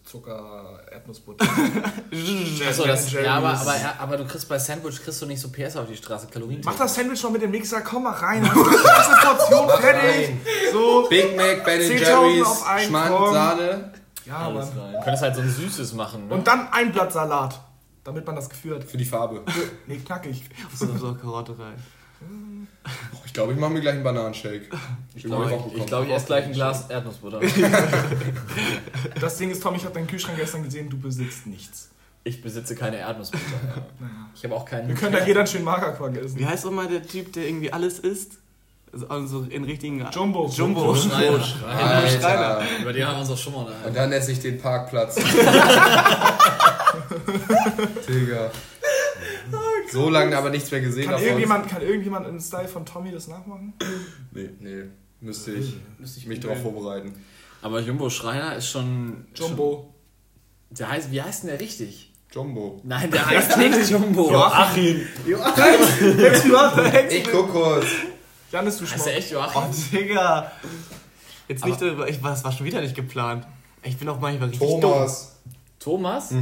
Zucker, Erdnussbutter. Achso, das, ja, aber, aber, aber du kriegst bei Sandwich kriegst du nicht so PS auf die Straße, Kalorien. Mach das Sandwich noch mit dem Mixer, komm mal rein. Erste Portion fertig? So. Big Mac, Ben 10.000 Jerry's, Schmand. Sahne. Ja, Alles Mann. rein. Du könntest halt so ein süßes machen, ne? Und dann ein Blatt Salat, damit man das Gefühl hat. Für die Farbe. Nee, knackig. So, so Karotte rein. Ich glaube, ich mache mir gleich einen Bananenshake. ich glaube, ich, ich, glaub, ich esse gleich ein Glas Erdnussbutter. Das Ding ist, Tom, ich habe deinen Kühlschrank gestern gesehen, du besitzt nichts. Ich besitze keine Erdnussbutter. Ja. Ich habe auch keinen. Wir können da jeder einen schönen Magerquark essen. Wie heißt nochmal der Typ, der irgendwie alles isst? Also, in richtigen... Jumbo. Jumbo. Schreiner. Alter. Über die haben wir uns doch schon mal Und unterhalten. dann esse ich den Parkplatz. Digga. So lange aber nichts mehr gesehen Kann irgendjemand, kann irgendjemand im Style von Tommy das nachmachen? Nee, nee. Müsste ich, mich darauf vorbereiten. Aber Jumbo Schreiner ist schon. Jumbo. Schon, der heißt, wie heißt denn der richtig? Jumbo. Nein, der heißt nicht Jumbo. Joachim. Jetzt überhaupt Ich guck kurz. Janis, du Heißt der Schmuck. echt Joachim? Oh, Digga. Jetzt nicht darüber... Ich, das war schon wieder nicht geplant. Ich bin auch manchmal richtig Thomas. Thomas? Hey,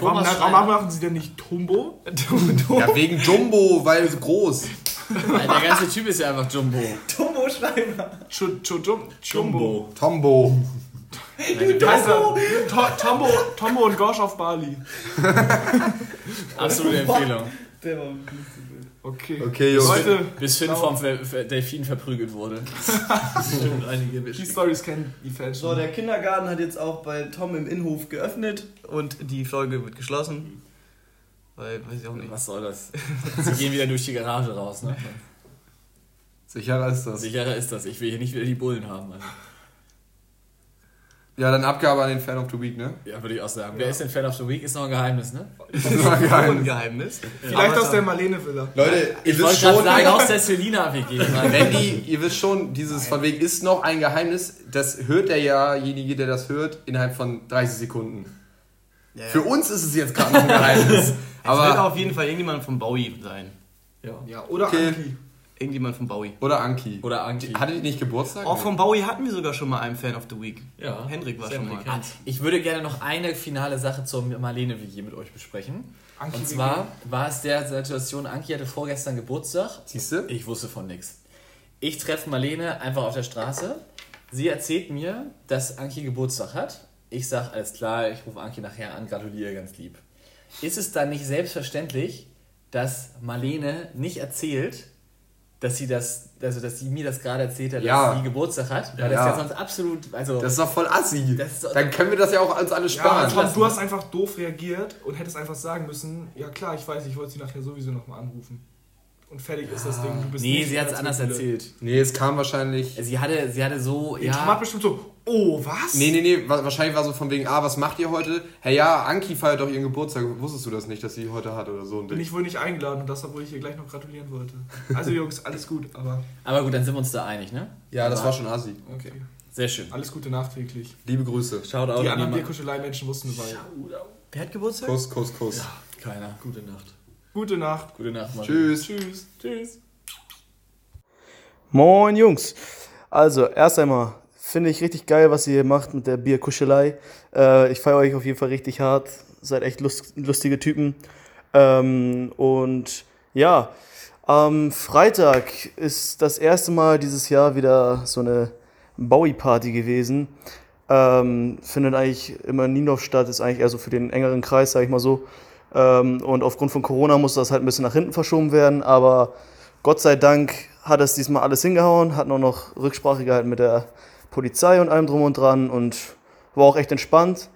warum, Thomas warum Schreiner. machen sie denn nicht Tumbo? Ja, wegen Jumbo, weil so groß. Nein, der ganze Typ ist ja einfach Jumbo. Tumbo Schreiber. Chu- Chu- Jum- Jumbo. Tombo. Alter, To- Tombo, Tombo und Gosh auf Bali. Absolute Empfehlung. Der war Okay. Okay, Jungs. Leute, Bis Finn vom Delfin verprügelt wurde. Stimmt, einige die. Stories kennen die Fans So, der Kindergarten hat jetzt auch bei Tom im Innenhof geöffnet und die Folge wird geschlossen. Weil, weiß ich auch nicht. Was soll das? Sie gehen wieder durch die Garage raus, ne? Sicherer ist das. Sicherer ist das. Ich will hier nicht wieder die Bullen haben. Also. Ja, dann Abgabe an den Fan of the Week, ne? Ja, würde ich auch sagen. Wer ist denn Fan of the Week? Ist noch ein Geheimnis, ne? ein Geheimnis. Vielleicht Aber aus der Marlene-Villa. Leute, ihr Ich wisst wollte schon, sagen, aus der Selina-WG. wenn die, ihr wisst schon, dieses von wegen ist noch ein Geheimnis, das hört derjenige, der das hört, innerhalb von 30 Sekunden. Ja, ja. Für uns ist es jetzt gerade noch ein Geheimnis. es wird auf jeden Fall irgendjemand von Bowie sein. Ja. Ja, oder Okay. Anki. Irgendjemand von Bowie. oder Anki. Oder Anki. Hatte die nicht Geburtstag? Auch von Bowie hatten wir sogar schon mal einen Fan of the Week. Ja. Hendrik war schon mal. kennt's. Ich würde gerne noch eine finale Sache zur Marlene-WG mit euch besprechen. Anki Und zwar war es der Situation, Anki hatte vorgestern Geburtstag. Siehst du? Ich wusste von nichts. Ich treffe Marlene einfach auf der Straße. Sie erzählt mir, dass Anki Geburtstag hat. Ich sage, alles klar, ich rufe Anki nachher an, gratuliere ganz lieb. Ist es dann nicht selbstverständlich, dass Marlene nicht erzählt, dass sie das, also dass sie mir das gerade erzählt hat, Ja. dass sie Geburtstag hat? Weil Ja. das ja sonst absolut, also Das ist doch voll assi. Das ist doch- Dann können wir das ja auch uns alle Ja, sparen. Tom, du hast einfach doof reagiert und hättest einfach sagen müssen, ja klar, ich weiß, ich wollte sie nachher sowieso nochmal anrufen. und fertig ist das Ding. Du bist Nee, nicht sie hat es anders erzählt. Nee, es kam wahrscheinlich. Sie hatte, sie hatte so, Ja. Tom hat ja, bestimmt so, oh, was? Nee, nee, nee, wa- wahrscheinlich war so von wegen, ah, was macht ihr heute? Hey, ja, Anki feiert doch ihren Geburtstag. Wusstest du das nicht, dass sie heute hat oder so? Und Bin ich wohl nicht eingeladen und das, obwohl ich ihr gleich noch gratulieren wollte. Also Jungs, alles gut, aber aber gut, dann sind wir uns da einig, ne? ja, das war schon Assi. okay. Sehr schön. Alles Gute nachträglich. Liebe Grüße. Schaut Die anderen an Bierkuschelei-Menschen wussten Bescheid. Wer hat Geburtstag? Kuss, Kuss, Kuss. Keiner. Gute Nacht. Gute Nacht. Gute Nacht, Mann. Tschüss. Tschüss. Tschüss. Moin Jungs. Also, erst einmal finde ich richtig geil, was ihr hier macht mit der Bierkuschelei. Äh, ich feiere euch auf jeden Fall richtig hart. Seid echt lust lustige Typen. Ähm, und ja, am Freitag ist das erste Mal dieses Jahr wieder so eine Bowie-Party gewesen. Ähm, findet eigentlich immer in Niendorf statt, ist eigentlich eher so für den engeren Kreis, sag ich mal so. Ähm, und aufgrund von Corona muss das halt ein bisschen nach hinten verschoben werden, aber Gott sei Dank hat es diesmal alles hingehauen, hat nur noch Rücksprache gehalten mit der Polizei und allem drum und dran und war auch echt entspannt.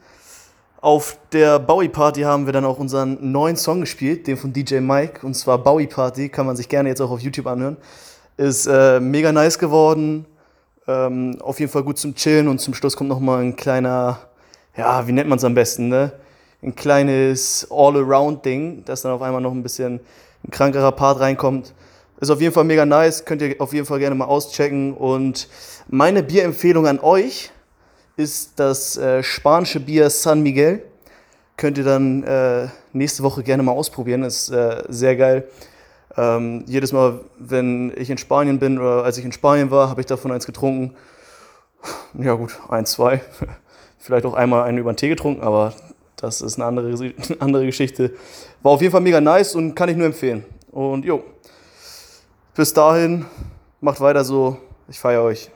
Auf der Bowie Party haben wir dann auch unseren neuen Song gespielt, den von DJ Mike, und zwar Bowie Party, kann man sich gerne jetzt auch auf YouTube anhören. Ist äh, mega nice geworden, ähm, auf jeden Fall gut zum Chillen und zum Schluss kommt nochmal ein kleiner, ja, wie nennt man es am besten, ne? Ein kleines All-Around-Ding, das dann auf einmal noch ein bisschen ein krankerer Part reinkommt. Ist auf jeden Fall mega nice, könnt ihr auf jeden Fall gerne mal auschecken. Und meine Bierempfehlung an euch ist das äh, spanische Bier San Miguel. Könnt ihr dann äh, nächste Woche gerne mal ausprobieren, ist äh, sehr geil. Ähm, jedes Mal, wenn ich in Spanien bin oder als ich in Spanien war, habe ich davon eins getrunken. Ja gut, eins, zwei. Vielleicht auch einmal einen über den Tee getrunken, aber das ist eine andere, eine andere Geschichte. War auf jeden Fall mega nice und kann ich nur empfehlen. Und jo, bis dahin, macht weiter so. Ich feiere euch.